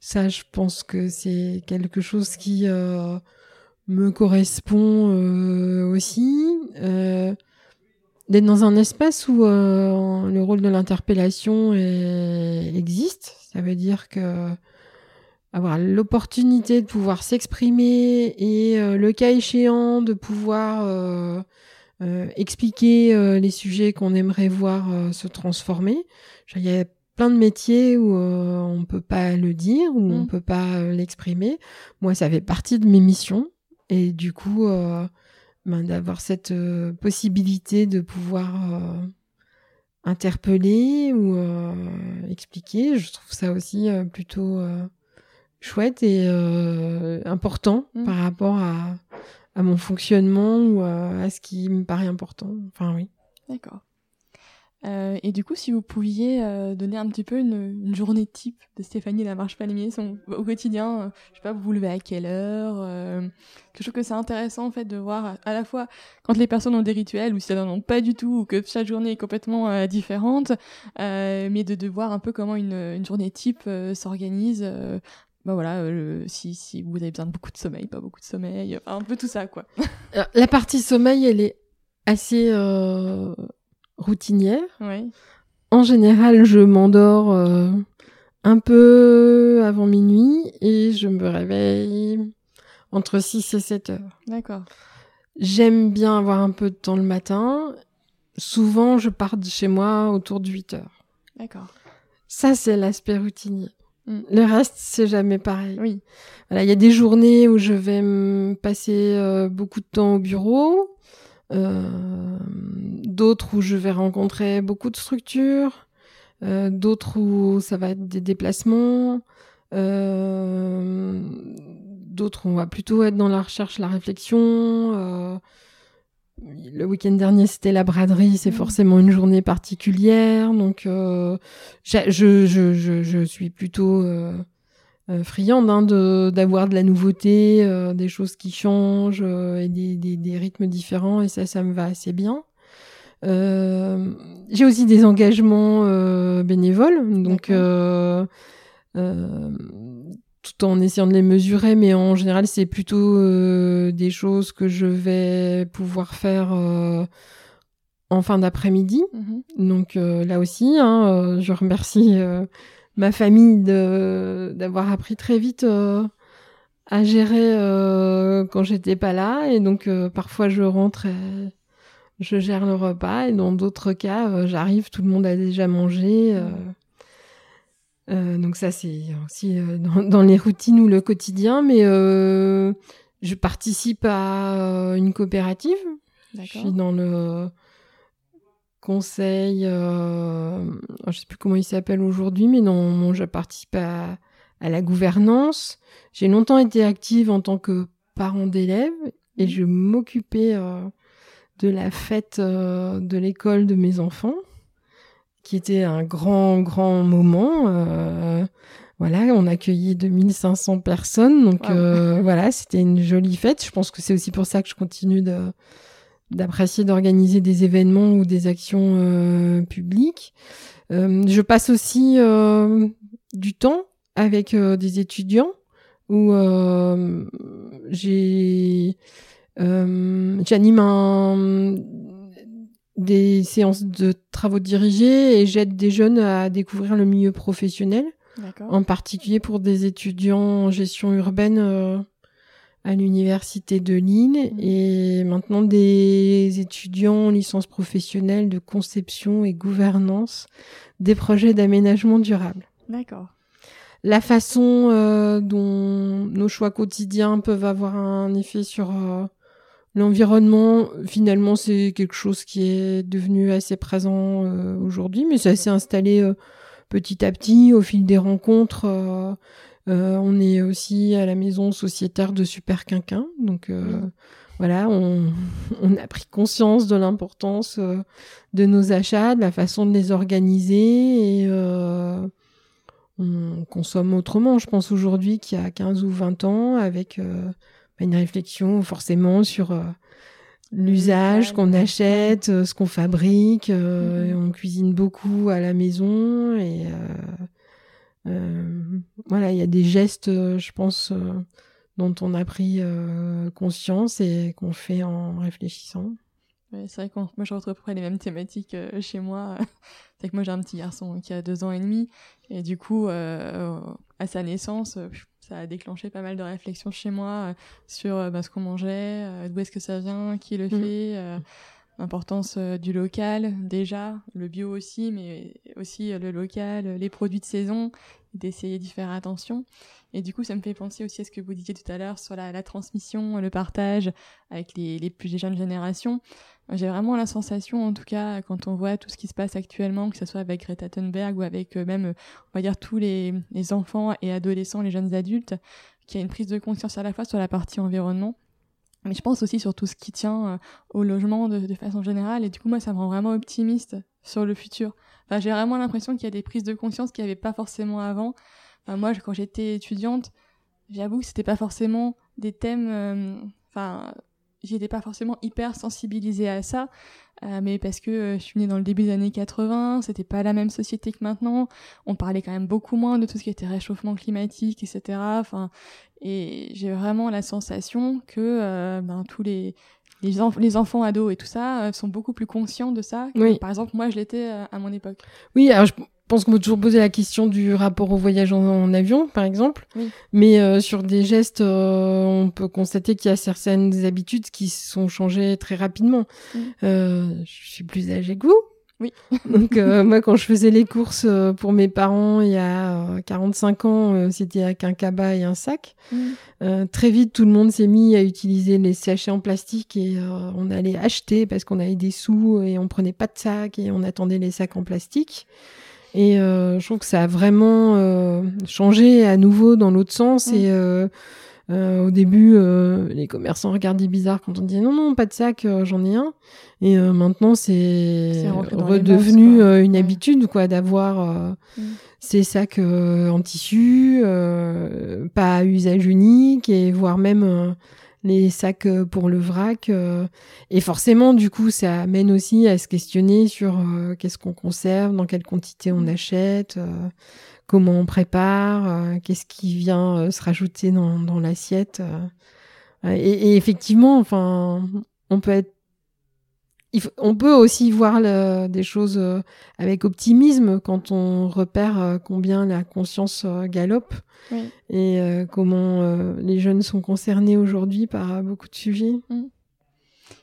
Ça, je pense que c'est quelque chose qui euh, me correspond euh, aussi. Euh, D'être dans un espace où euh, le rôle de l'interpellation existe, ça veut dire que avoir l'opportunité de pouvoir s'exprimer et le cas échéant de pouvoir euh, expliquer euh, les sujets qu'on aimerait voir euh, se transformer. Il y a plein de métiers où on peut pas le dire, où on mm. peut pas l'exprimer. Moi, ça fait partie de mes missions. Et du coup, ben, d'avoir cette possibilité de pouvoir interpeller ou expliquer, je trouve ça aussi plutôt chouette et important mm. par rapport à, à mon fonctionnement ou à, ce qui me paraît important. Enfin, oui. D'accord. Euh, et du coup, si vous pouviez euh, donner un petit peu une, une, journée type de Stéphanie Lamarche Palmier son, au quotidien, euh, je sais pas, vous vous levez à quelle heure euh, Je trouve que c'est intéressant en fait de voir à la fois quand les personnes ont des rituels ou si elles n'en ont pas du tout ou que chaque journée est complètement différente, mais de, de voir un peu comment une, une journée type s'organise bah voilà, euh, si, si vous avez besoin de beaucoup de sommeil, pas beaucoup de sommeil, un peu tout ça, quoi. la partie sommeil, elle est assez euh, routinière. Oui. En général, je m'endors euh, un peu avant minuit et je me réveille entre 6 et 7 heures. D'accord. J'aime bien avoir un peu de temps le matin. Souvent, je pars de chez moi autour de 8 heures. D'accord. Ça, c'est l'aspect routinier. Mm. Le reste, c'est jamais pareil. Oui. Voilà, il y a des journées où je vais passer euh, beaucoup de temps au bureau, d'autres où je vais rencontrer beaucoup de structures, euh, d'autres où ça va être des déplacements, d'autres où on va plutôt être dans la recherche, la réflexion le week-end dernier, c'était la braderie, c'est mmh. forcément une journée particulière. Donc, euh, je, je, je, je, suis plutôt euh, euh friande hein, d'avoir de, la nouveauté, euh, des choses qui changent et des, des, des, rythmes différents. Et ça, ça me va assez bien. J'ai aussi des engagements bénévoles. Donc, tout en essayant de les mesurer, mais en général, c'est plutôt euh, des choses que je vais pouvoir faire euh, en fin d'après-midi. Mhm. Donc euh, là aussi, hein, je remercie ma famille d'avoir appris très vite à gérer quand j'étais pas là. Et donc parfois, je rentre et je gère le repas. Et dans d'autres cas, j'arrive, tout le monde a déjà mangé. Euh, donc ça, c'est aussi euh, dans, les routines ou le quotidien, mais euh, je participe à une coopérative. Je suis dans le conseil, je ne sais plus comment il s'appelle aujourd'hui, mais non, je participe à, la gouvernance. J'ai longtemps été active en tant que parent d'élèves et mhm. je m'occupais de la fête de l'école de mes enfants qui était un grand, grand moment. Euh, voilà, on a accueilli 2500 personnes, donc euh, voilà, c'était une jolie fête. Je pense que c'est aussi pour ça que je continue de d'apprécier d'organiser des événements ou des actions euh, publiques. je passe aussi du temps avec des étudiants où j'ai j'anime un des séances de travaux dirigés et j'aide des jeunes à découvrir le milieu professionnel, en particulier pour des étudiants en gestion urbaine euh, à l'université de Lille mmh. et maintenant des étudiants en licence professionnelle de conception et gouvernance des projets d'aménagement durable. D'accord. La façon euh, dont nos choix quotidiens peuvent avoir un effet sur euh, l'environnement, finalement, c'est quelque chose qui est devenu assez présent euh, aujourd'hui, mais ça s'est installé petit à petit au fil des rencontres on est aussi à la maison sociétaire de Super Quinquin. Donc euh, voilà, on, a pris conscience de l'importance euh, de nos achats, de la façon de les organiser et on consomme autrement. Je pense aujourd'hui qu'il y a 15 ou 20 ans avec bah, une réflexion forcément sur l'usage qu'on achète, ce qu'on fabrique. Mm-hmm. On cuisine beaucoup à la maison et euh, voilà, il y a des gestes, euh, je pense, euh, dont on a pris conscience et qu'on fait en réfléchissant. c'est vrai que moi je retrouve les mêmes thématiques chez moi. c'est que moi j'ai un petit garçon qui a deux ans et demi et du coup à sa naissance ça a déclenché pas mal de réflexions chez moi sur bah, ce qu'on mangeait, d'où est-ce que ça vient, qui le mmh. L'importance euh, du local déjà, le bio aussi, mais aussi euh, le local, les produits de saison, d'essayer d'y faire attention. Et du coup, ça me fait penser aussi à ce que vous disiez tout à l'heure sur la, transmission, le partage avec les, plus jeunes générations. J'ai vraiment la sensation, en tout cas, quand on voit tout ce qui se passe actuellement, que ce soit avec Greta Thunberg ou avec euh, même, on va dire, tous les enfants et adolescents, les jeunes adultes, qu'il y a une prise de conscience à la fois sur la partie environnement, mais je pense aussi sur tout ce qui tient euh, au logement de, de, façon générale. Et du coup, moi, ça me rend vraiment optimiste sur le futur. Enfin, j'ai vraiment l'impression qu'il y a des prises de conscience qu'il n'y avait pas forcément avant. Enfin, moi, quand j'étais étudiante, j'avoue que c'était pas forcément des thèmes. Euh, enfin, j'étais pas forcément hyper sensibilisée à ça, euh, mais parce que euh, je suis née dans le début des années 80, c'était pas la même société que maintenant, on parlait quand même beaucoup moins de tout ce qui était réchauffement climatique, etc. Enfin, et j'ai vraiment la sensation que euh, ben, tous les les, les, enfants ados et tout ça sont beaucoup plus conscients de ça. Que, Par exemple, moi, je l'étais à mon époque. Oui, alors je pense qu'on peut toujours poser la question du rapport au voyage en, avion, par exemple. Mais euh, sur des gestes, euh, on peut constater qu'il y a certaines habitudes qui sont changées très rapidement. Euh, je suis plus âgée que vous. Oui. Donc moi, quand je faisais les courses pour mes parents il y a 45 ans, c'était avec un cabas et un sac. très vite, tout le monde s'est mis à utiliser les sachets en plastique et on allait acheter parce qu'on avait des sous et on prenait pas de sac et on attendait les sacs en plastique. Et euh, je trouve que ça a vraiment euh, changé à nouveau dans l'autre sens. Et euh, au début, les commerçants regardaient bizarre quand on disait non, non, pas de sac, j'en ai un. Et maintenant, c'est redevenu une habitude quoi d'avoir mm. ces sacs en tissu, pas à usage unique, et voire même les sacs euh, pour le vrac. Euh, et forcément, du coup, ça amène aussi à se questionner sur euh, qu'est-ce qu'on conserve, dans quelle quantité on achète, comment on prépare, qu'est-ce qui vient se rajouter dans, dans l'assiette. Et, et, effectivement, enfin, on peut être on peut aussi voir des choses euh, avec optimisme quand on repère euh, combien la conscience euh, galope et comment les jeunes sont concernés aujourd'hui par beaucoup de sujets. Mm.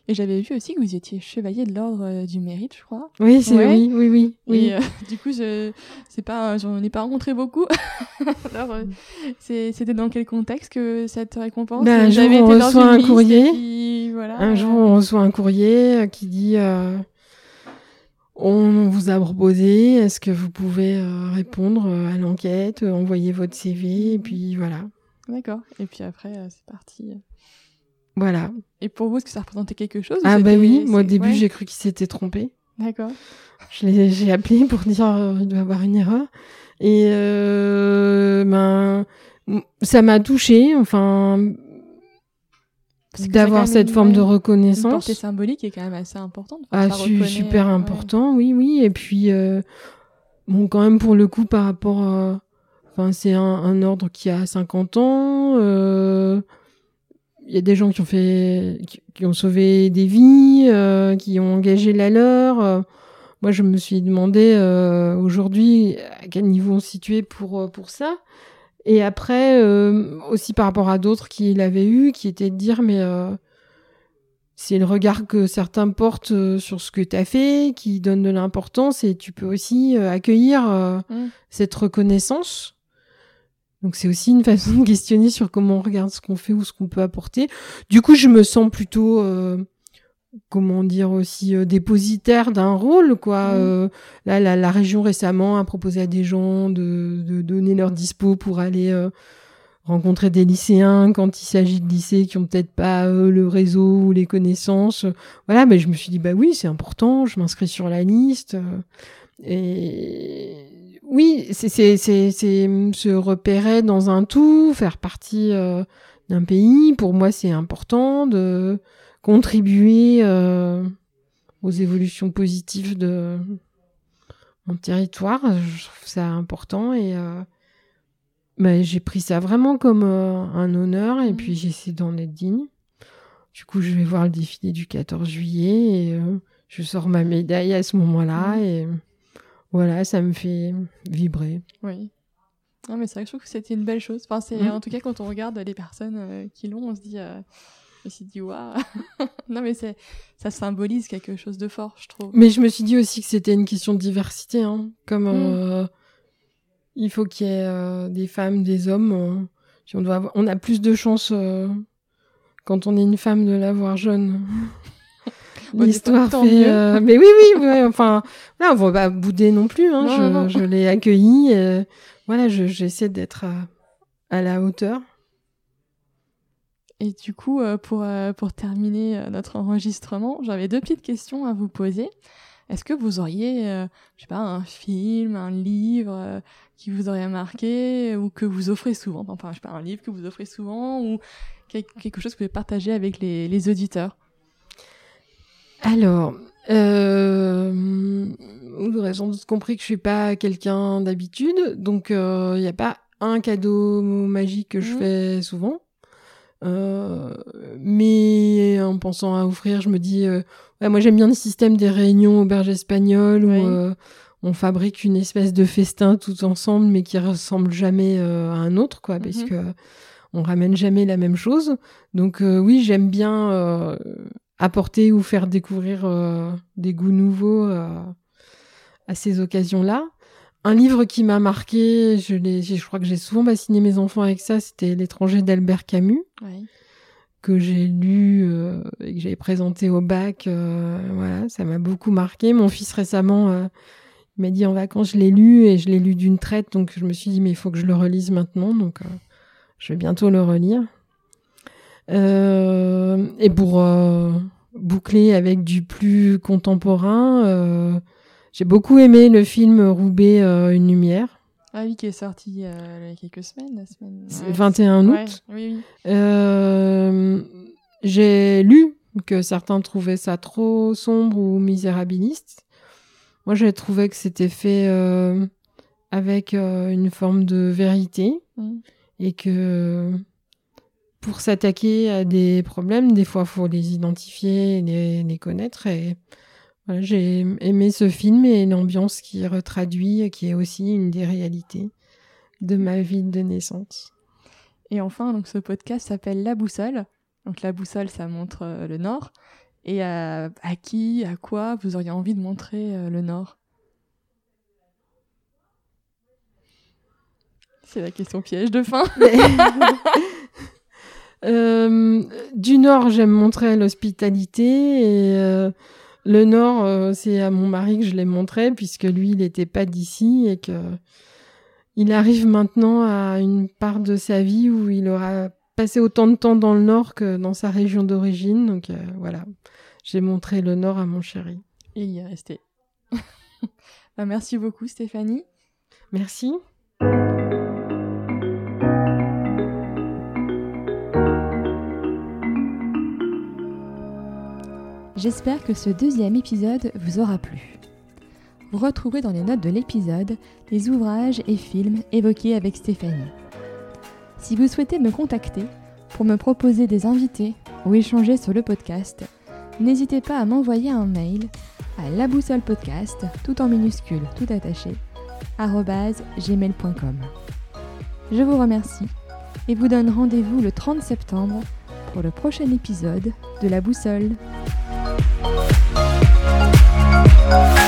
Et j'avais vu aussi que vous étiez chevalier de l'ordre du mérite, je crois. Oui, c'est oui, oui, oui. du coup, je c'est pas, j'en ai pas rencontré beaucoup. Alors, c'était dans quel contexte que cette récompense? Ben, Un jour, on reçoit un courrier. Voilà, un jour, on reçoit un courrier qui dit. Euh, on vous a proposé, est-ce que vous pouvez euh, répondre à l'enquête, envoyer votre CV, et puis voilà. D'accord. Et puis après, c'est parti. Voilà. Et pour vous, est-ce que ça représentait quelque chose Ah bah oui, moi au début j'ai cru qu'il s'était trompé. D'accord. J'ai appelé pour dire euh, il doit y avoir une erreur. Et euh, ben ça m'a touché, enfin d'avoir cette forme de reconnaissance. Une portée symbolique est quand même assez importante. Ah, super important, oui, oui. Et puis euh, bon, quand même pour le coup par rapport, enfin c'est un, un, ordre qui a 50 ans. Euh, il y a des gens qui ont fait, qui, ont sauvé des vies, euh, qui ont engagé la leur. Euh, moi, je me suis demandé euh, aujourd'hui à quel niveau on se situait pour pour ça. Et après, aussi par rapport à d'autres qui l'avaient eu, qui étaient de dire, mais c'est le regard que certains portent euh, sur ce que tu as fait qui donne de l'importance et tu peux aussi euh, accueillir euh, mm. cette reconnaissance. Donc c'est aussi une façon de questionner sur comment on regarde ce qu'on fait ou ce qu'on peut apporter. Du coup, je me sens plutôt comment dire aussi dépositaire d'un rôle quoi. Mm. là la, la, région récemment a proposé à des gens de, de donner leur dispo pour aller rencontrer des lycéens quand il s'agit de lycées qui ont peut-être pas euh, le réseau ou les connaissances. Voilà, mais je me suis dit bah oui, c'est important, je m'inscris sur la liste. Euh, et oui, c'est c'est c'est se repérer dans un tout, faire partie euh, d'un pays. Pour moi, c'est important de contribuer aux évolutions positives de mon territoire. Je trouve ça important et bah, j'ai pris ça vraiment comme euh, un honneur et mmh. puis j'essaie d'en être digne. Du coup, je vais voir le défilé du 14 juillet et euh, je sors ma médaille à ce moment-là mmh. et voilà, ça me fait vibrer. Oui. Non, mais c'est vrai que je trouve que c'était une belle chose. Enfin, c'est, mmh. En tout cas, quand on regarde les personnes euh, qui l'ont, on se dit, on se dit, waouh. non, mais c'est, ça symbolise quelque chose de fort, je trouve. Mais je me suis dit aussi que c'était une question de diversité, hein, comme il faut qu'il y ait euh, des femmes, des hommes. Euh, on, doit on a plus de chances euh, quand on est une femme de l'avoir jeune. L'histoire fait. Mais oui, oui, enfin, là, on va pas bouder non plus. Hein. je, l'ai accueilli. voilà, j'essaie d'être à, la hauteur. Et du coup, pour, pour terminer notre enregistrement, j'avais deux petites questions à vous poser. Est-ce que vous auriez, je sais pas, un film, un livre qui vous aurait marqué ou que vous offrez souvent? Enfin, je sais pas, un livre que vous offrez souvent ou quelque chose que vous pouvez partager avec les, les auditeurs? Alors, euh, vous aurez sans doute compris que je suis pas quelqu'un d'habitude, donc il euh, n'y a pas un cadeau magique que je mmh. fais souvent. Euh, mais en pensant à offrir, je me dis, euh, ouais, moi j'aime bien le système des réunions auberges espagnoles où euh, on fabrique une espèce de festin tout ensemble, mais qui ressemble jamais à un autre, quoi, parce mhm. que on ramène jamais la même chose. Donc oui, j'aime bien apporter ou faire découvrir des goûts nouveaux à ces occasions-là. Un livre qui m'a marqué, je, je crois que j'ai souvent bassiné mes enfants avec ça, c'était L'étranger d'Albert Camus. que j'ai lu et que j'avais présenté au bac. voilà, ça m'a beaucoup marqué. Mon fils récemment il m'a dit en vacances, je l'ai lu et je l'ai lu d'une traite, donc je me suis dit mais il faut que je le relise maintenant, donc euh, je vais bientôt le relire. Euh, et pour euh, boucler avec du plus contemporain, j'ai beaucoup aimé le film Roubaix, une lumière. Ah oui, qui est sorti il y a quelques semaines, la semaine. 21 août. oui, j'ai lu que certains trouvaient ça trop sombre ou misérabiliste. Moi, j'ai trouvé que c'était fait euh, avec euh, une forme de vérité mm. et que pour s'attaquer à des problèmes, des fois, il faut les identifier et les, connaître. Et j'ai aimé ce film et l'ambiance qui retraduit, qui est aussi une des réalités de ma vie de naissance. Et enfin, donc ce podcast s'appelle La Boussole. Donc la boussole, ça montre euh, le nord. Et à, qui, à quoi vous auriez envie de montrer euh, le Nord? C'est la question piège de fin. Euh, du Nord, j'aime montrer l'hospitalité et euh, le Nord, c'est à mon mari que je l'ai montré puisque lui, il n'était pas d'ici et que il arrive maintenant à une part de sa vie où il aura passé autant de temps dans le Nord que dans sa région d'origine. Donc voilà, j'ai montré le nord à mon chéri. Et il y est resté. bah, merci beaucoup Stéphanie. Merci. J'espère que ce deuxième épisode vous aura plu. Vous retrouverez dans les notes de l'épisode les ouvrages et films évoqués avec Stéphanie. Si vous souhaitez me contacter pour me proposer des invités ou échanger sur le podcast, n'hésitez pas à m'envoyer un mail à la boussole podcast, tout en minuscule, tout attaché, gmail.com. Je vous remercie et vous donne rendez-vous le 30 septembre pour le prochain épisode de La Boussole. Música